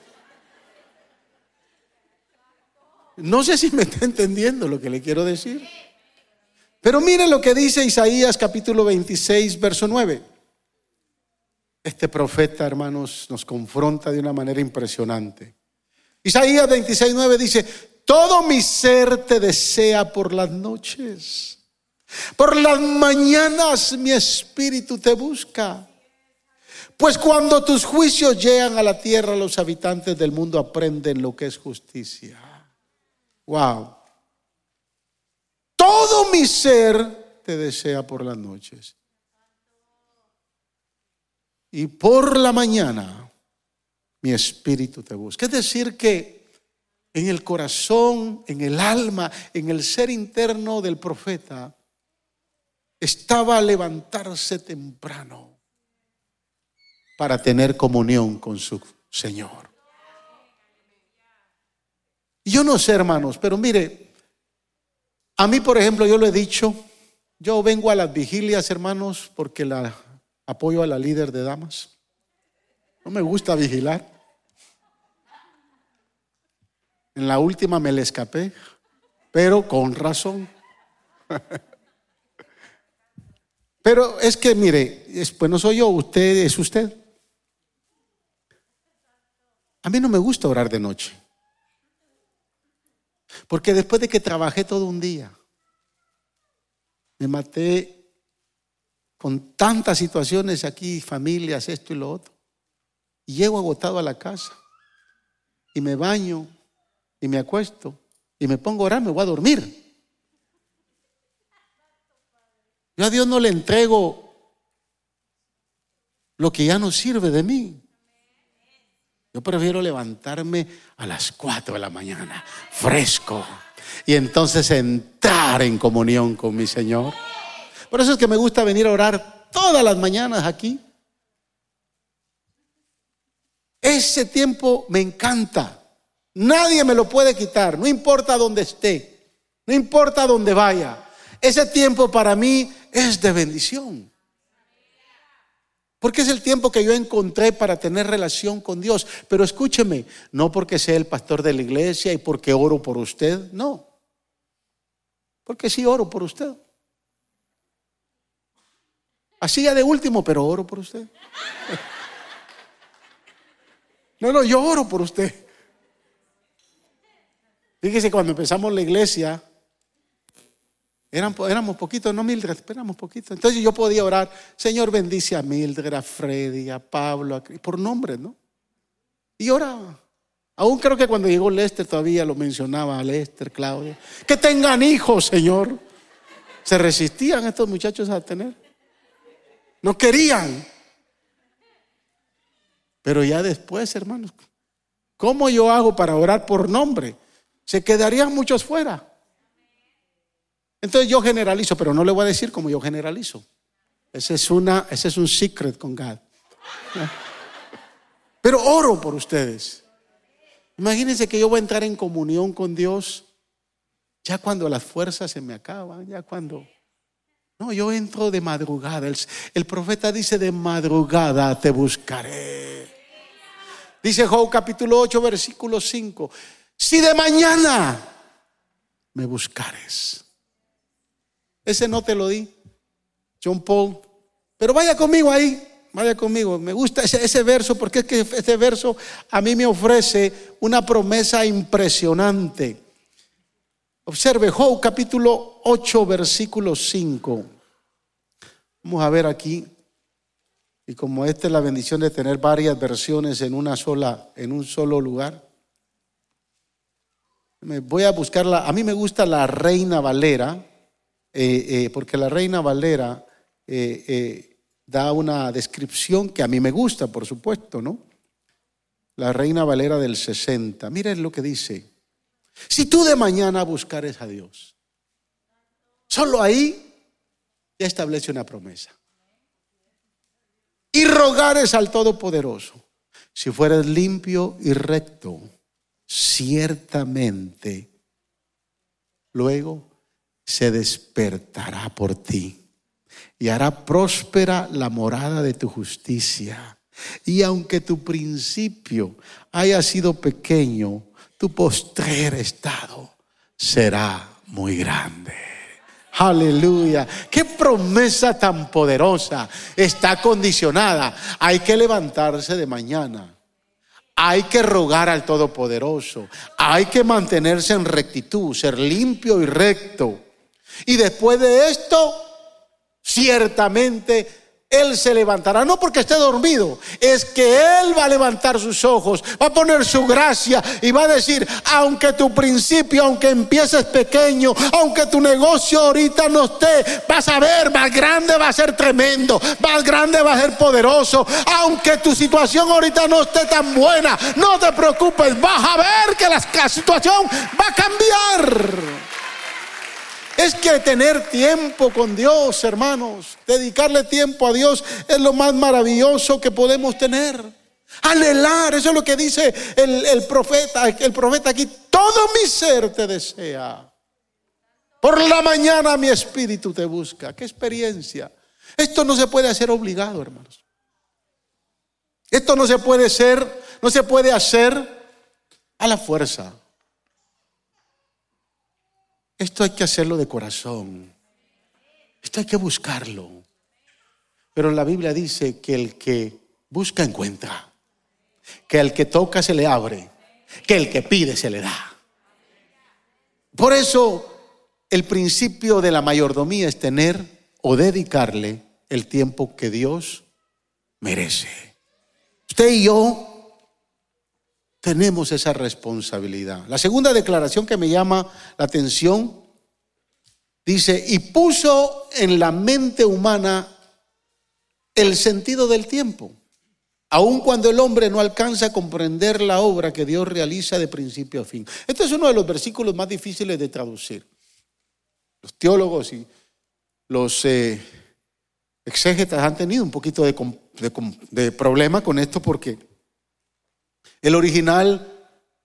No sé si me está entendiendo lo que le quiero decir. Pero mire lo que dice Isaías capítulo 26, verso 9. Este profeta, hermanos, nos confronta de una manera impresionante. Isaías 26, 9 dice, todo mi ser te desea por las noches. Por las mañanas mi espíritu te busca. Pues cuando tus juicios llegan a la tierra, los habitantes del mundo aprenden lo que es justicia. Wow. Todo mi ser te desea por las noches. Y por la mañana mi espíritu te busca. Es decir, que en el corazón, en el alma, en el ser interno del profeta, estaba a levantarse temprano para tener comunión con su Señor. Yo no sé, hermanos, pero mire, a mí, por ejemplo, yo lo he dicho, yo vengo a las vigilias, hermanos, porque la apoyo a la líder de damas. No me gusta vigilar. En la última me le escapé, pero con razón. Pero es que, mire, pues no soy yo, usted es usted. A mí no me gusta orar de noche. Porque después de que trabajé todo un día, me maté con tantas situaciones aquí, familias, esto y lo otro. Y llego agotado a la casa y me baño y me acuesto y me pongo a orar, me voy a dormir. Yo a Dios no le entrego lo que ya no sirve de mí. Yo prefiero levantarme a las 4 de la mañana, fresco, y entonces entrar en comunión con mi Señor. Por eso es que me gusta venir a orar todas las mañanas aquí. Ese tiempo me encanta. Nadie me lo puede quitar, no importa dónde esté, no importa dónde vaya. Ese tiempo para mí es de bendición. Porque es el tiempo que yo encontré para tener relación con Dios. Pero escúcheme, no porque sea el pastor de la iglesia y porque oro por usted, no. Porque sí oro por usted. Así ya de último, pero oro por usted. No, no, yo oro por usted. Fíjese, cuando empezamos la iglesia, éramos poquitos, no Mildred, éramos poquitos. Entonces yo podía orar, Señor bendice a Mildred, a Freddy, a Pablo, por nombre, ¿no? Y oraba. Aún creo que cuando llegó Lester todavía lo mencionaba a Lester, Claudia. Que tengan hijos, Señor. Se resistían estos muchachos a tener. No querían. Pero ya después, hermanos, ¿cómo yo hago para orar por nombre? Se quedarían muchos fuera. Entonces yo generalizo, pero no le voy a decir como yo generalizo. Ese es, una, ese es un secret con God. Pero oro por ustedes. Imagínense que yo voy a entrar en comunión con Dios ya cuando las fuerzas se me acaban, ya cuando... No, yo entro de madrugada. El, profeta dice, de madrugada te buscaré. Dice Job capítulo 8, versículo 5. Si de mañana me buscares. Ese no te lo di, John Paul. Pero vaya conmigo ahí, vaya conmigo. Me gusta ese, verso porque es que ese verso a mí me ofrece una promesa impresionante. Observe Job capítulo 8, versículo 5. Vamos a ver aquí. Y como esta es la bendición de tener varias versiones en una sola, en un solo lugar. Me voy a buscarla. A mí me gusta la Reina Valera eh, eh, porque la Reina Valera eh, da una descripción que a mí me gusta, por supuesto, ¿no? La Reina Valera del 60. Miren lo que dice. Si tú de mañana buscares a Dios, solo ahí ya establece una promesa. Y rogares al Todopoderoso, si fueres limpio y recto, ciertamente luego se despertará por ti y hará próspera la morada de tu justicia. Y aunque tu principio haya sido pequeño, tu postrer estado será muy grande. Aleluya. Qué promesa tan poderosa está condicionada. Hay que levantarse de mañana. Hay que rogar al Todopoderoso. Hay que mantenerse en rectitud, ser limpio y recto y después de esto, ciertamente Él se levantará, no porque esté dormido, es que Él va a levantar sus ojos, va a poner su gracia y va a decir, aunque tu principio, aunque empieces pequeño, aunque tu negocio ahorita no esté, vas a ver, más grande va a ser tremendo, más grande va a ser poderoso, aunque tu situación ahorita no esté tan buena, no te preocupes, vas a ver que la situación va a cambiar. Es que tener tiempo con Dios, hermanos, dedicarle tiempo a Dios es lo más maravilloso que podemos tener. Anhelar, eso es lo que dice el, profeta, el profeta aquí, todo mi ser te desea. Por la mañana mi espíritu te busca. Qué experiencia. Esto no se puede hacer obligado, hermanos. Esto no se puede ser, no se puede hacer a la fuerza. Esto hay que hacerlo de corazón. Esto hay que buscarlo. Pero la Biblia dice que el que busca encuentra. Que el que toca se le abre. Que el que pide se le da. Por eso el principio de la mayordomía es tener o dedicarle el tiempo que Dios merece. Usted y yo tenemos esa responsabilidad. La segunda declaración que me llama la atención dice, y puso en la mente humana el sentido del tiempo, aun cuando el hombre no alcanza a comprender la obra que Dios realiza de principio a fin. Este es uno de los versículos más difíciles de traducir. Los teólogos y los eh, exégetas han tenido un poquito de, de problema con esto porque el original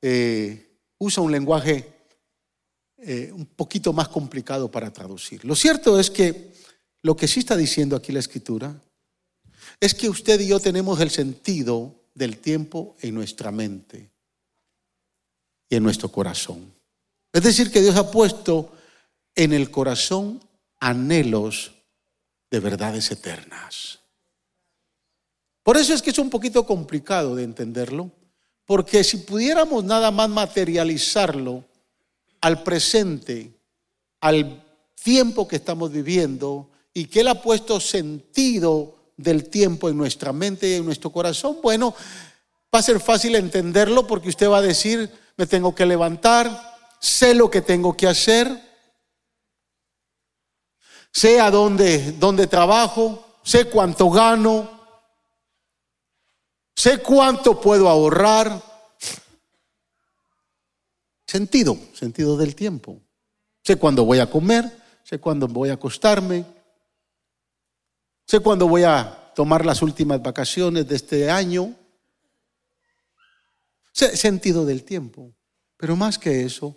eh, usa un lenguaje eh, un poquito más complicado para traducir. Lo cierto es que lo que sí está diciendo aquí la escritura es que usted y yo tenemos el sentido del tiempo en nuestra mente y en nuestro corazón. Es decir, que Dios ha puesto en el corazón anhelos de verdades eternas. Por eso es que es un poquito complicado de entenderlo, porque si pudiéramos nada más materializarlo al presente, al tiempo que estamos viviendo y que Él ha puesto sentido del tiempo en nuestra mente y en nuestro corazón, bueno, va a ser fácil entenderlo porque usted va a decir, me tengo que levantar, sé lo que tengo que hacer, sé a dónde, dónde trabajo, sé cuánto gano, sé cuánto puedo ahorrar. Sentido, sentido del tiempo. Sé cuándo voy a comer, sé cuándo voy a acostarme, sé cuándo voy a tomar las últimas vacaciones de este año. Sentido del tiempo. Pero más que eso,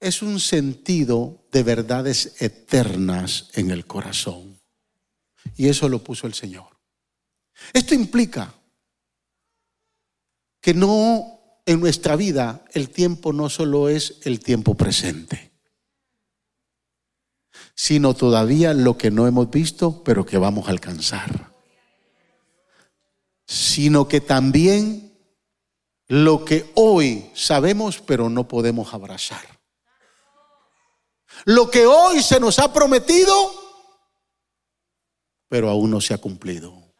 es un sentido de verdades eternas en el corazón. Y eso lo puso el Señor. Esto implica que no en nuestra vida el tiempo no solo es el tiempo presente, sino todavía lo que no hemos visto, pero que vamos a alcanzar. Sino que también lo que hoy sabemos, pero no podemos abrazar. Lo que hoy se nos ha prometido, pero aún no se ha cumplido.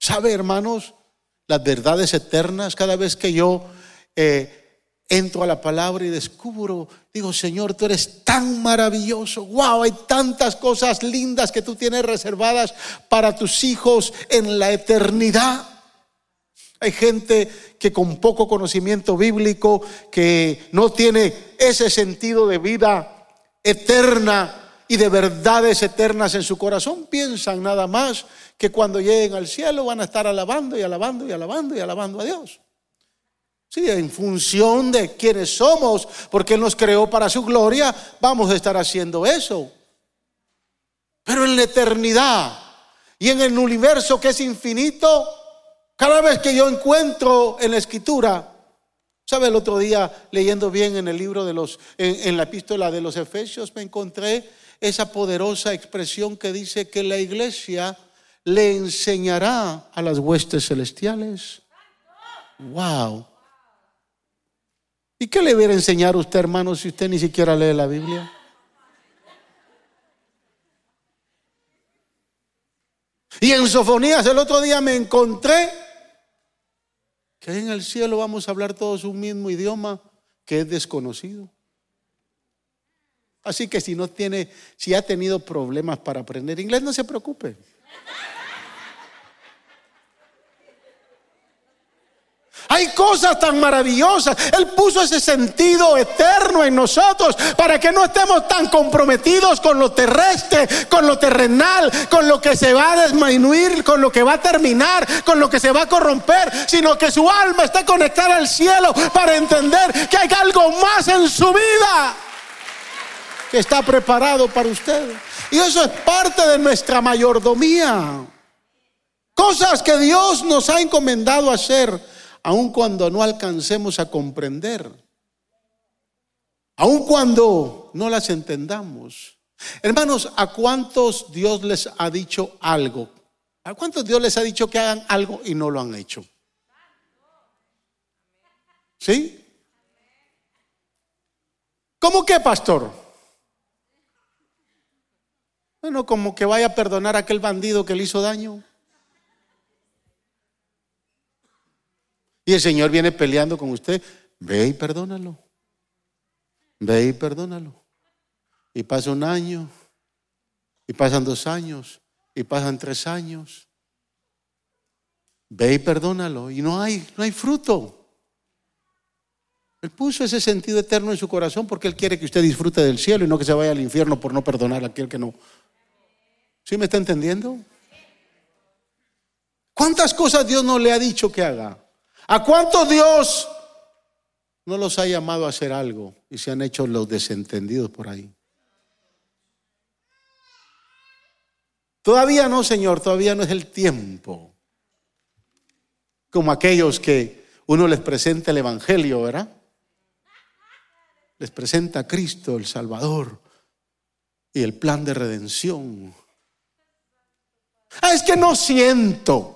¿Sabe, hermanos? Las verdades eternas, cada vez que yo eh, entro a la palabra y descubro, digo, Señor, tú eres tan maravilloso, wow, hay tantas cosas lindas que tú tienes reservadas para tus hijos en la eternidad. Hay gente que con poco conocimiento bíblico, que no tiene ese sentido de vida eterna y de verdades eternas en su corazón, piensan nada más que cuando lleguen al cielo van a estar alabando y alabando y alabando y alabando a Dios. Sí, en función de quienes somos, porque Él nos creó para su gloria, vamos a estar haciendo eso. Pero en la eternidad y en el universo que es infinito, cada vez que yo encuentro en la escritura, ¿sabe? El otro día leyendo bien en el libro de los, en, en la epístola de los Efesios, me encontré esa poderosa expresión que dice que la iglesia le enseñará a las huestes celestiales. Wow. ¿Y qué le viene a enseñar usted, hermano, si usted ni siquiera lee la Biblia? Y en Sofonías el otro día me encontré que en el cielo vamos a hablar todos un mismo idioma que es desconocido. Así que si no tiene, si ha tenido problemas para aprender inglés, no se preocupe. Hay cosas tan maravillosas. Él puso ese sentido eterno en nosotros para que no estemos tan comprometidos con lo terrestre, con lo terrenal, con lo que se va a disminuir, con lo que va a terminar, con lo que se va a corromper, sino que su alma esté conectada al cielo para entender que hay algo más en su vida que está preparado para usted. Y eso es parte de nuestra mayordomía. Cosas que Dios nos ha encomendado hacer aun cuando no alcancemos a comprender, aun cuando no las entendamos. Hermanos, ¿a cuántos Dios les ha dicho algo? ¿A cuántos Dios les ha dicho que hagan algo y no lo han hecho? ¿Sí? ¿Cómo que, pastor? Bueno, como que vaya a perdonar a aquel bandido que le hizo daño. Y el Señor viene peleando con usted. Ve y perdónalo. Ve y perdónalo. Y pasa un año. Y pasan dos años. Y pasan tres años. Ve y perdónalo. Y no hay, no hay fruto. Él puso ese sentido eterno en su corazón porque Él quiere que usted disfrute del cielo y no que se vaya al infierno por no perdonar a aquel que no. ¿Sí me está entendiendo? ¿Cuántas cosas Dios no le ha dicho que haga? ¿A cuánto Dios no los ha llamado a hacer algo y se han hecho los desentendidos por ahí? Todavía no, Señor, todavía no es el tiempo. Como aquellos que uno les presenta el Evangelio, ¿verdad? Les presenta a Cristo, el Salvador, y el plan de redención. Ah, es que no siento.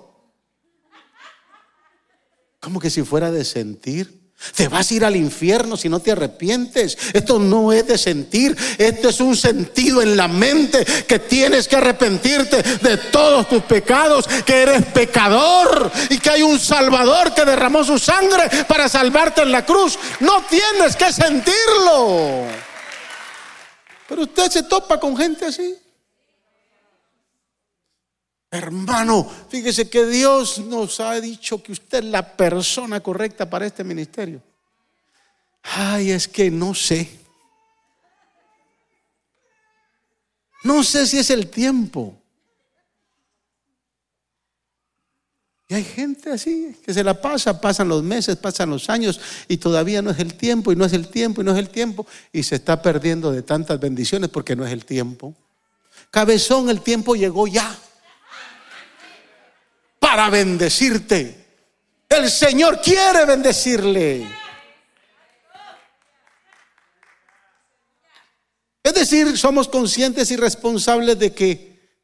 Como que si fuera de sentir. Te vas a ir al infierno si no te arrepientes. Esto no es de sentir, esto es un sentido en la mente que tienes que arrepentirte de todos tus pecados, que eres pecador y que hay un Salvador que derramó su sangre para salvarte en la cruz. No tienes que sentirlo. Pero usted se topa con gente así. Hermano, fíjese que Dios nos ha dicho que usted es la persona correcta para este ministerio. Ay, es que no sé. No sé si es el tiempo. Y hay gente así que se la pasa, pasan los meses, pasan los años y todavía no es el tiempo y no es el tiempo y no es el tiempo y se está perdiendo de tantas bendiciones porque no es el tiempo. Cabezón, el tiempo llegó ya para bendecirte. El Señor quiere bendecirle. Es decir, somos conscientes y responsables de que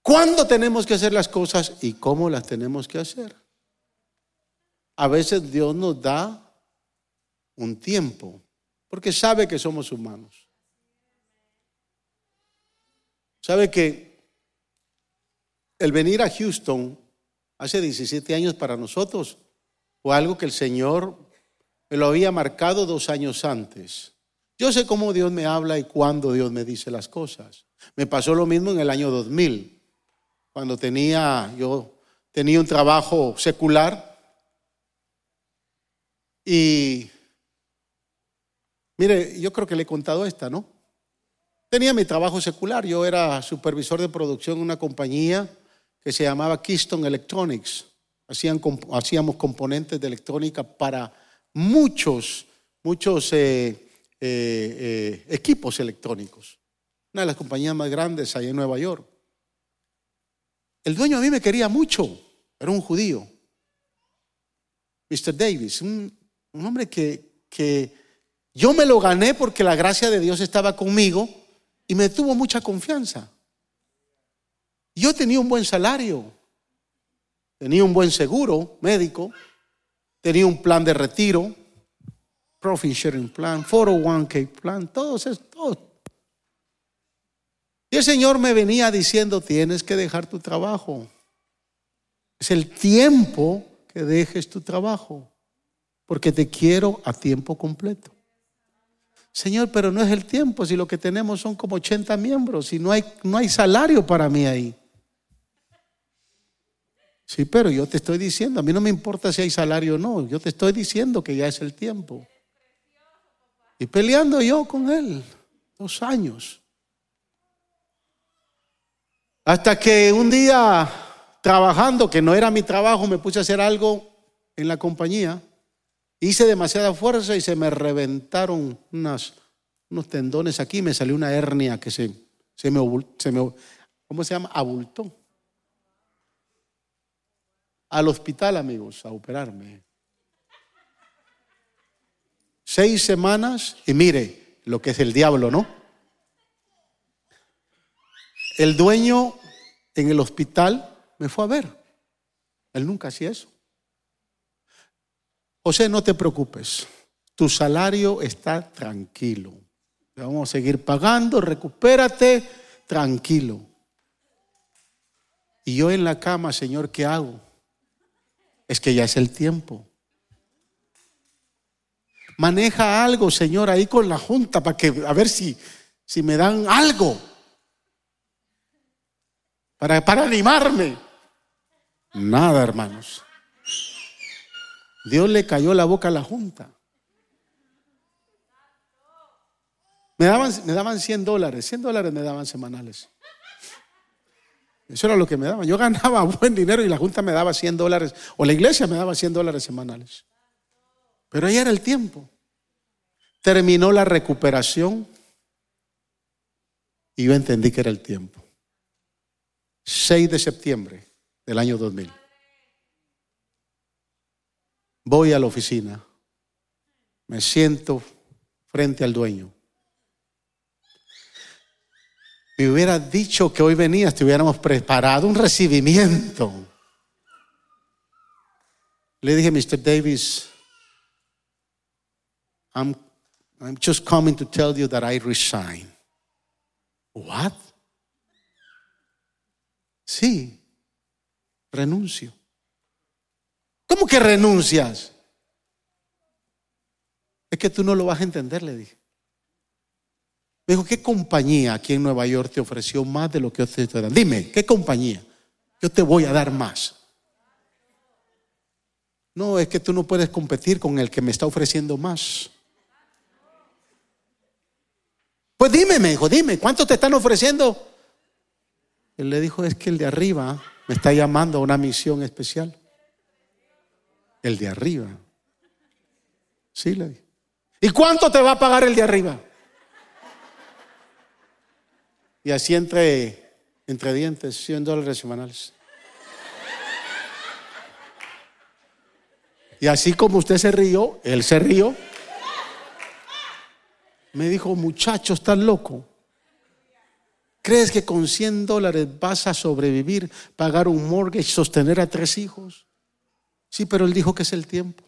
cuándo tenemos que hacer las cosas y cómo las tenemos que hacer. A veces Dios nos da un tiempo, porque sabe que somos humanos. Sabe que el venir a Houston hace 17 años para nosotros fue algo que el Señor me lo había marcado dos años antes. Yo sé cómo Dios me habla y cuándo Dios me dice las cosas. Me pasó lo mismo en el año 2000, cuando tenía, yo tenía un trabajo secular y, mire, yo creo que le he contado esta, ¿no? Tenía mi trabajo secular, yo era supervisor de producción en una compañía que se llamaba Keystone Electronics. hacíamos componentes de electrónica para muchos, muchos eh, eh, eh, equipos electrónicos. Una de las compañías más grandes ahí en Nueva York. El dueño a mí me quería mucho, era un judío. Mr. Davis, un, hombre que, que yo me lo gané porque la gracia de Dios estaba conmigo y me tuvo mucha confianza. Yo tenía un buen salario, tenía un buen seguro médico, tenía un plan de retiro, profit sharing plan, 401k plan, todo eso, todo. Y el Señor me venía diciendo, tienes que dejar tu trabajo. Es el tiempo que dejes tu trabajo, porque te quiero a tiempo completo. Señor, pero no es el tiempo, si lo que tenemos son como 80 miembros y no hay, no hay salario para mí ahí. Sí, pero yo te estoy diciendo, a mí no me importa si hay salario o no, yo te estoy diciendo que ya es el tiempo. Y peleando yo con él, dos años. Hasta que un día, trabajando, que no era mi trabajo, me puse a hacer algo en la compañía. Hice demasiada fuerza y se me reventaron unos tendones aquí, me salió una hernia que se, se, me, se me, ¿cómo se llama? Abultó. Al hospital, amigos, a operarme. Seis semanas y mire lo que es el diablo, ¿no? El dueño en el hospital me fue a ver. Él nunca hacía eso. José, no te preocupes. Tu salario está tranquilo. Vamos a seguir pagando, recupérate, tranquilo. Y yo en la cama, Señor, ¿qué hago? Es que ya es el tiempo. Maneja algo, Señor, ahí con la junta para que a ver si, si me dan algo. Para, para animarme. Nada, hermanos. Dios le cayó la boca a la junta. Me daban, me daban 100 dólares, 100 dólares me daban semanales. Eso era lo que me daban. Yo ganaba buen dinero y la junta me daba 100 dólares, o la iglesia me daba 100 dólares semanales. Pero ahí era el tiempo. Terminó la recuperación y yo entendí que era el tiempo. 6 de septiembre del año 2000. Voy a la oficina, me siento frente al dueño. Me hubiera dicho que hoy venías, te hubiéramos preparado un recibimiento. Le dije, Mr. Davis, I'm, I'm just coming to tell you that I resign. What? Sí, renuncio. ¿Cómo que renuncias? Es que tú no lo vas a entender, le dije. Me dijo, ¿qué compañía aquí en Nueva York te ofreció más de lo que yo te estoy? Dime, ¿qué compañía? Yo te voy a dar más. No, es que tú no puedes competir con el que me está ofreciendo más. Pues dime, me dijo, dime, ¿cuánto te están ofreciendo? Él le dijo, es que el de arriba me está llamando a una misión especial. El de arriba. Sí, le. ¿Y cuánto te va a pagar el de arriba? Y así entre, entre dientes, 100 dólares semanales. Y así como usted se rió, él se rió. Me dijo, muchacho, estás loco. ¿Crees que con 100 dólares vas a sobrevivir, pagar un mortgage, sostener a tres hijos? Sí, pero él dijo que es el tiempo.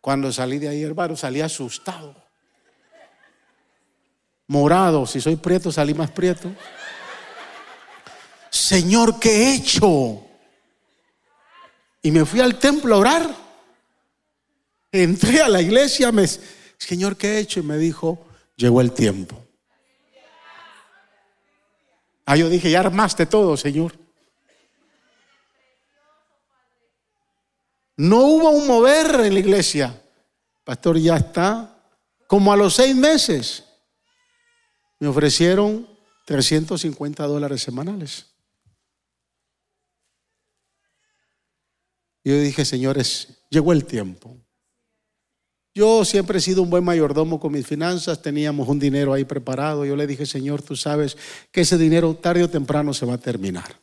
Cuando salí de ahí, hermano, salí asustado. Morado, si soy prieto, salí más prieto. Señor, ¿qué he hecho? Y me fui al templo a orar. Entré a la iglesia, Señor, ¿qué he hecho? Y me dijo, llegó el tiempo. Ah, yo dije, ya armaste todo, Señor. No hubo un mover en la iglesia. Pastor, ya está. Como a los seis meses me ofrecieron 350 dólares semanales. Yo dije, señores, llegó el tiempo. Yo siempre he sido un buen mayordomo con mis finanzas, teníamos un dinero ahí preparado. Yo le dije, Señor, tú sabes que ese dinero tarde o temprano se va a terminar,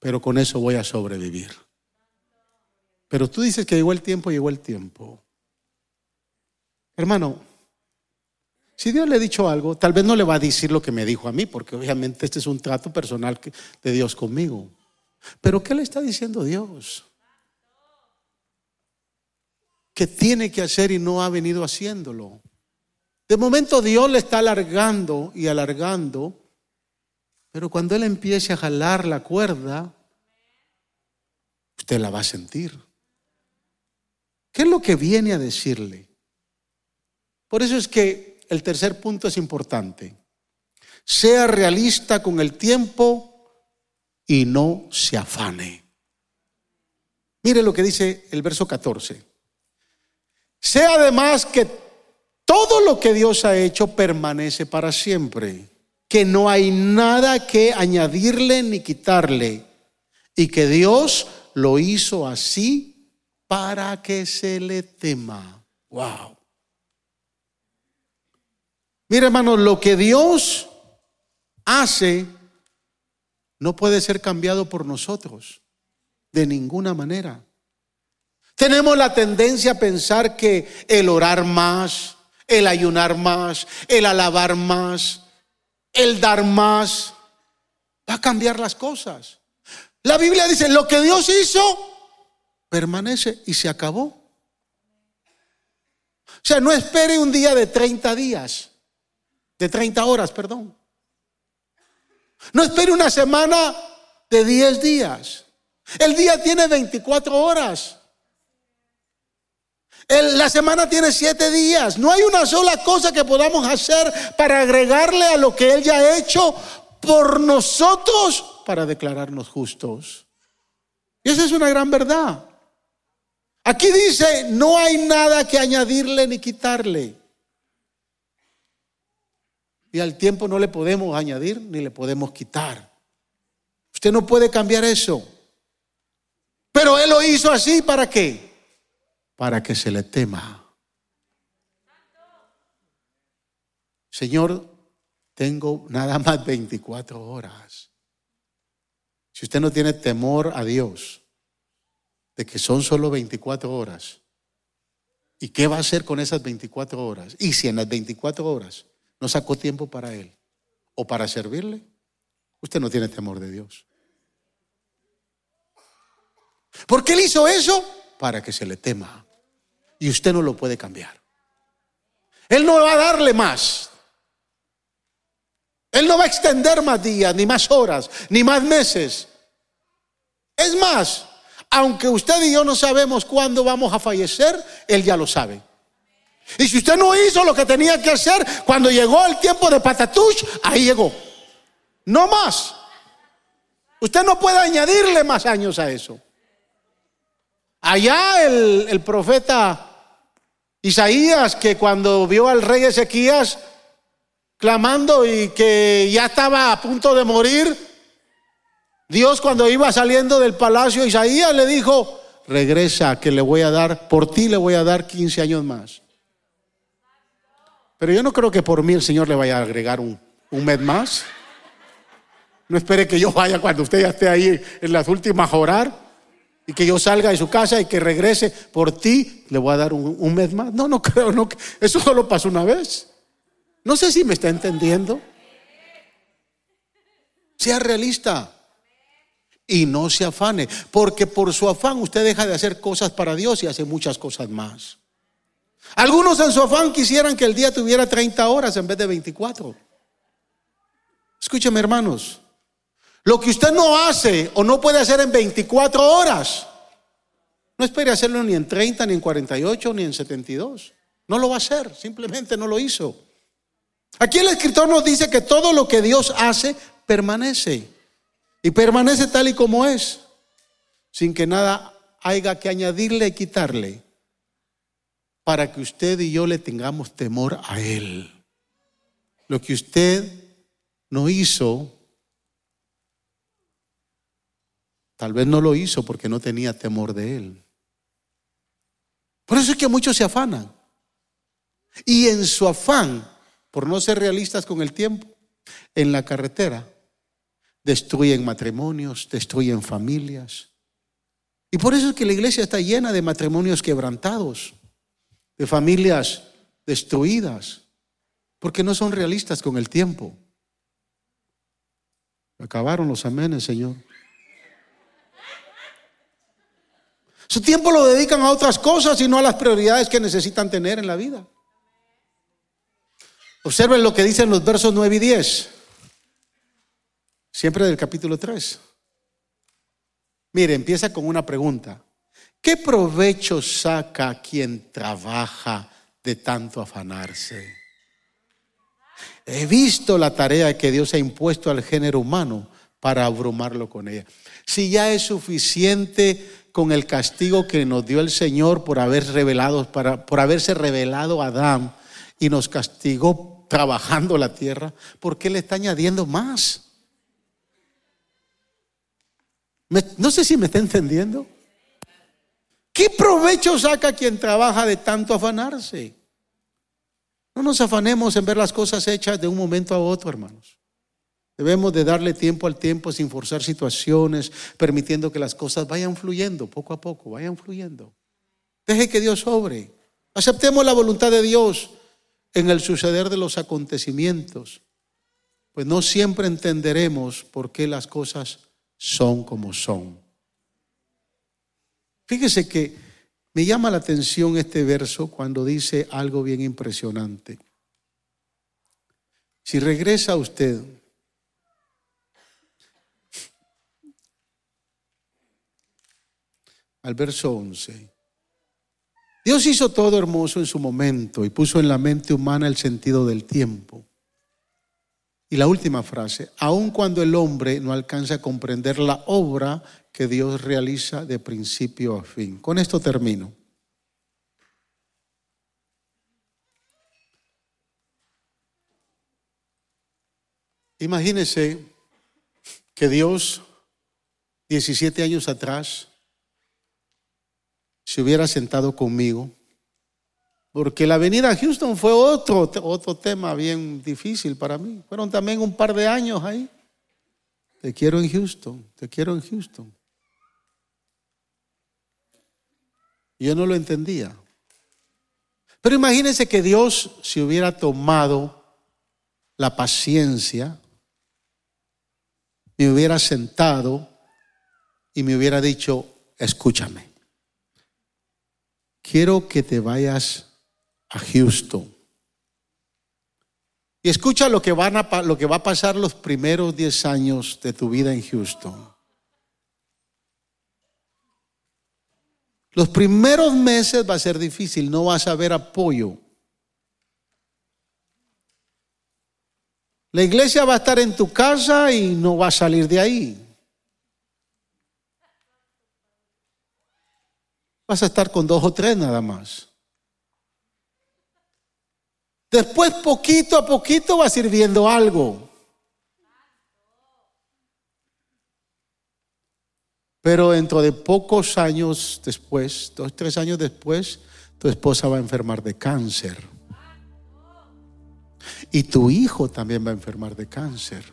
pero con eso voy a sobrevivir. Pero tú dices que llegó el tiempo, llegó el tiempo. Hermano, si Dios le ha dicho algo, tal vez no le va a decir lo que me dijo a mí, porque obviamente este es un trato personal de Dios conmigo. Pero ¿qué le está diciendo Dios? Que tiene que hacer y no ha venido haciéndolo. De momento Dios le está alargando y alargando, pero cuando Él empiece a jalar la cuerda, usted la va a sentir. ¿Qué es lo que viene a decirle? Por eso es que el tercer punto es importante. Sea realista con el tiempo y no se afane. Mire lo que dice el verso 14. Sea además que todo lo que Dios ha hecho permanece para siempre, que no hay nada que añadirle ni quitarle, y que Dios lo hizo así para que se le tema. Wow. Mire, hermano, lo que Dios hace no puede ser cambiado por nosotros de ninguna manera. Tenemos la tendencia a pensar que el orar más, el ayunar más, el alabar más, el dar más, va a cambiar las cosas. La Biblia dice, lo que Dios hizo, permanece y se acabó. O sea, no espere un día de 30 días, de 30 horas, perdón. No espere una semana de 10 días. El día tiene 24 horas. la semana tiene 7 días. No hay una sola cosa que podamos hacer para agregarle a lo que Él ya ha hecho por nosotros para declararnos justos. Y esa es una gran verdad. Aquí dice, no hay nada que añadirle ni quitarle. Y al tiempo no le podemos añadir ni le podemos quitar. Usted no puede cambiar eso. Pero Él lo hizo así para qué? Para que se le tema. Señor, tengo nada más 24 horas. Si usted no tiene temor a Dios, de que son solo 24 horas, ¿y qué va a hacer con esas 24 horas? Y si en las 24 horas no sacó tiempo para Él o para servirle, usted no tiene temor de Dios. ¿Por qué Él hizo eso? Para que se le tema. Y usted no lo puede cambiar. Él no va a darle más. Él no va a extender más días, ni más horas, ni más meses. Es más, aunque usted y yo no sabemos cuándo vamos a fallecer, Él ya lo sabe. Y si usted no hizo lo que tenía que hacer, cuando llegó el tiempo de patatush, ahí llegó. No más. Usted no puede añadirle más años a eso. Allá el, el profeta Isaías, que cuando vio al rey Ezequías clamando y que ya estaba a punto de morir, Dios cuando iba saliendo del palacio, Isaías le dijo, regresa que le voy a dar, por ti le voy a dar 15 años más. Pero yo no creo que por mí el Señor le vaya a agregar un, un mes más. No espere que yo vaya cuando usted ya esté ahí en las últimas a orar y que yo salga de su casa y que regrese por ti, le voy a dar un, un mes más. No, no creo, no. Eso solo pasó una vez. No sé si me está entendiendo. Sea realista y no se afane, porque por su afán usted deja de hacer cosas para Dios y hace muchas cosas más. Algunos en su afán quisieran que el día tuviera 30 horas en vez de 24. Escúcheme hermanos, lo que usted no hace o no puede hacer en 24 horas, no espere hacerlo ni en 30, ni en 48, ni en 72. No lo va a hacer, simplemente no lo hizo. Aquí el escritor nos dice que todo lo que Dios hace permanece. Y permanece tal y como es, sin que nada haya que añadirle y quitarle, para que usted y yo le tengamos temor a Él. Lo que usted no hizo, tal vez no lo hizo porque no tenía temor de Él. Por eso es que muchos se afanan. Y en su afán, por no ser realistas con el tiempo, en la carretera, destruyen matrimonios, destruyen familias. Y por eso es que la iglesia está llena de matrimonios quebrantados, de familias destruidas, porque no son realistas con el tiempo. Acabaron los amenes, Señor. Su tiempo lo dedican a otras cosas y no a las prioridades que necesitan tener en la vida. Observen lo que dicen los versos 9 y 10. Siempre del capítulo 3. Mire, empieza con una pregunta. ¿Qué provecho saca quien trabaja de tanto afanarse? He visto la tarea que Dios ha impuesto al género humano para abrumarlo con ella. Si ya es suficiente con el castigo que nos dio el Señor por haber revelado, por haberse revelado a Adán y nos castigó trabajando la tierra, ¿por qué le está añadiendo más? no sé si me está entendiendo. ¿Qué provecho saca quien trabaja de tanto afanarse? No nos afanemos en ver las cosas hechas de un momento a otro, hermanos. Debemos de darle tiempo al tiempo sin forzar situaciones, permitiendo que las cosas vayan fluyendo poco a poco, vayan fluyendo. Deje que Dios obre. Aceptemos la voluntad de Dios en el suceder de los acontecimientos, pues no siempre entenderemos por qué las cosas son como son. Fíjese que me llama la atención este verso cuando dice algo bien impresionante. Si regresa usted al verso 11. Dios hizo todo hermoso en su momento y puso en la mente humana el sentido del tiempo. Y la última frase, aun cuando el hombre no alcanza a comprender la obra que Dios realiza de principio a fin. Con esto termino. Imagínese que Dios, 17 años atrás, se hubiera sentado conmigo porque la venida a Houston fue otro, otro tema bien difícil para mí. Fueron también un par de años ahí. Te quiero en Houston, te quiero en Houston. Yo no lo entendía. Pero imagínense que Dios se hubiera tomado la paciencia, me hubiera sentado y me hubiera dicho, escúchame, quiero que te vayas a Houston. Y escucha lo que, van a, lo que va a pasar los primeros 10 años de tu vida en Houston. Los primeros meses va a ser difícil, no vas a ver apoyo. La iglesia va a estar en tu casa y no va a salir de ahí. Vas a estar con dos o tres nada más. Después, poquito a poquito, va sirviendo algo. Pero dentro de pocos años después, dos, tres años después, tu esposa va a enfermar de cáncer. Y tu hijo también va a enfermar de cáncer.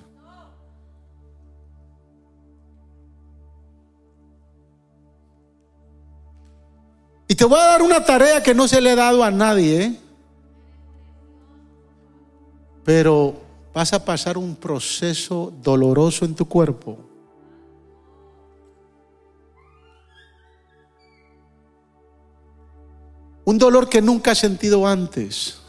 Y te voy a dar una tarea que no se le ha dado a nadie. ¿eh? Pero vas a pasar un proceso doloroso en tu cuerpo. Un dolor que nunca has sentido antes.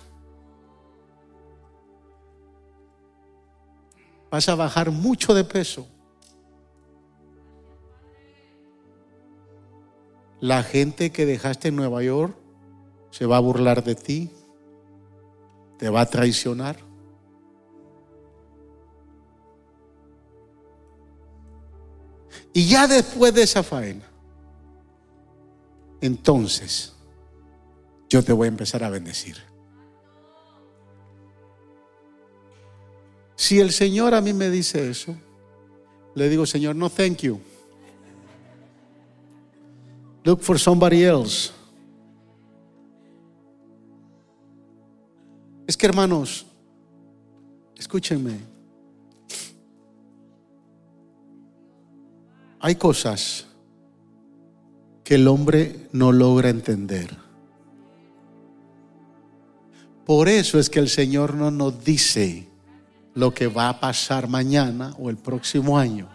Vas a bajar mucho de peso. La gente que dejaste en Nueva York se va a burlar de ti, te va a traicionar. Y ya después de esa faena, entonces yo te voy a empezar a bendecir. Si el Señor a mí me dice eso, le digo, Señor, no thank you. Look for somebody else. Es que hermanos, escúchenme. Hay cosas que el hombre no logra entender. Por eso es que el Señor no nos dice lo que va a pasar mañana o el próximo año.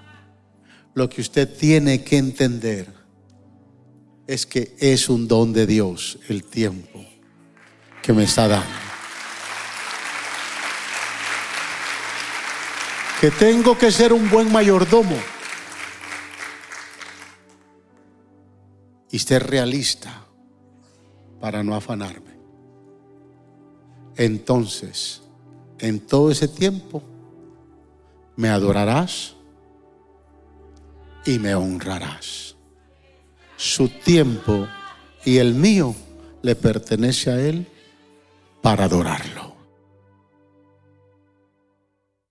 Lo que usted tiene que entender es que es un don de Dios el tiempo que me está dando. que tengo que ser un buen mayordomo y ser realista para no afanarme. Entonces, en todo ese tiempo, me adorarás y me honrarás. Su tiempo y el mío le pertenece a Él para adorarlo.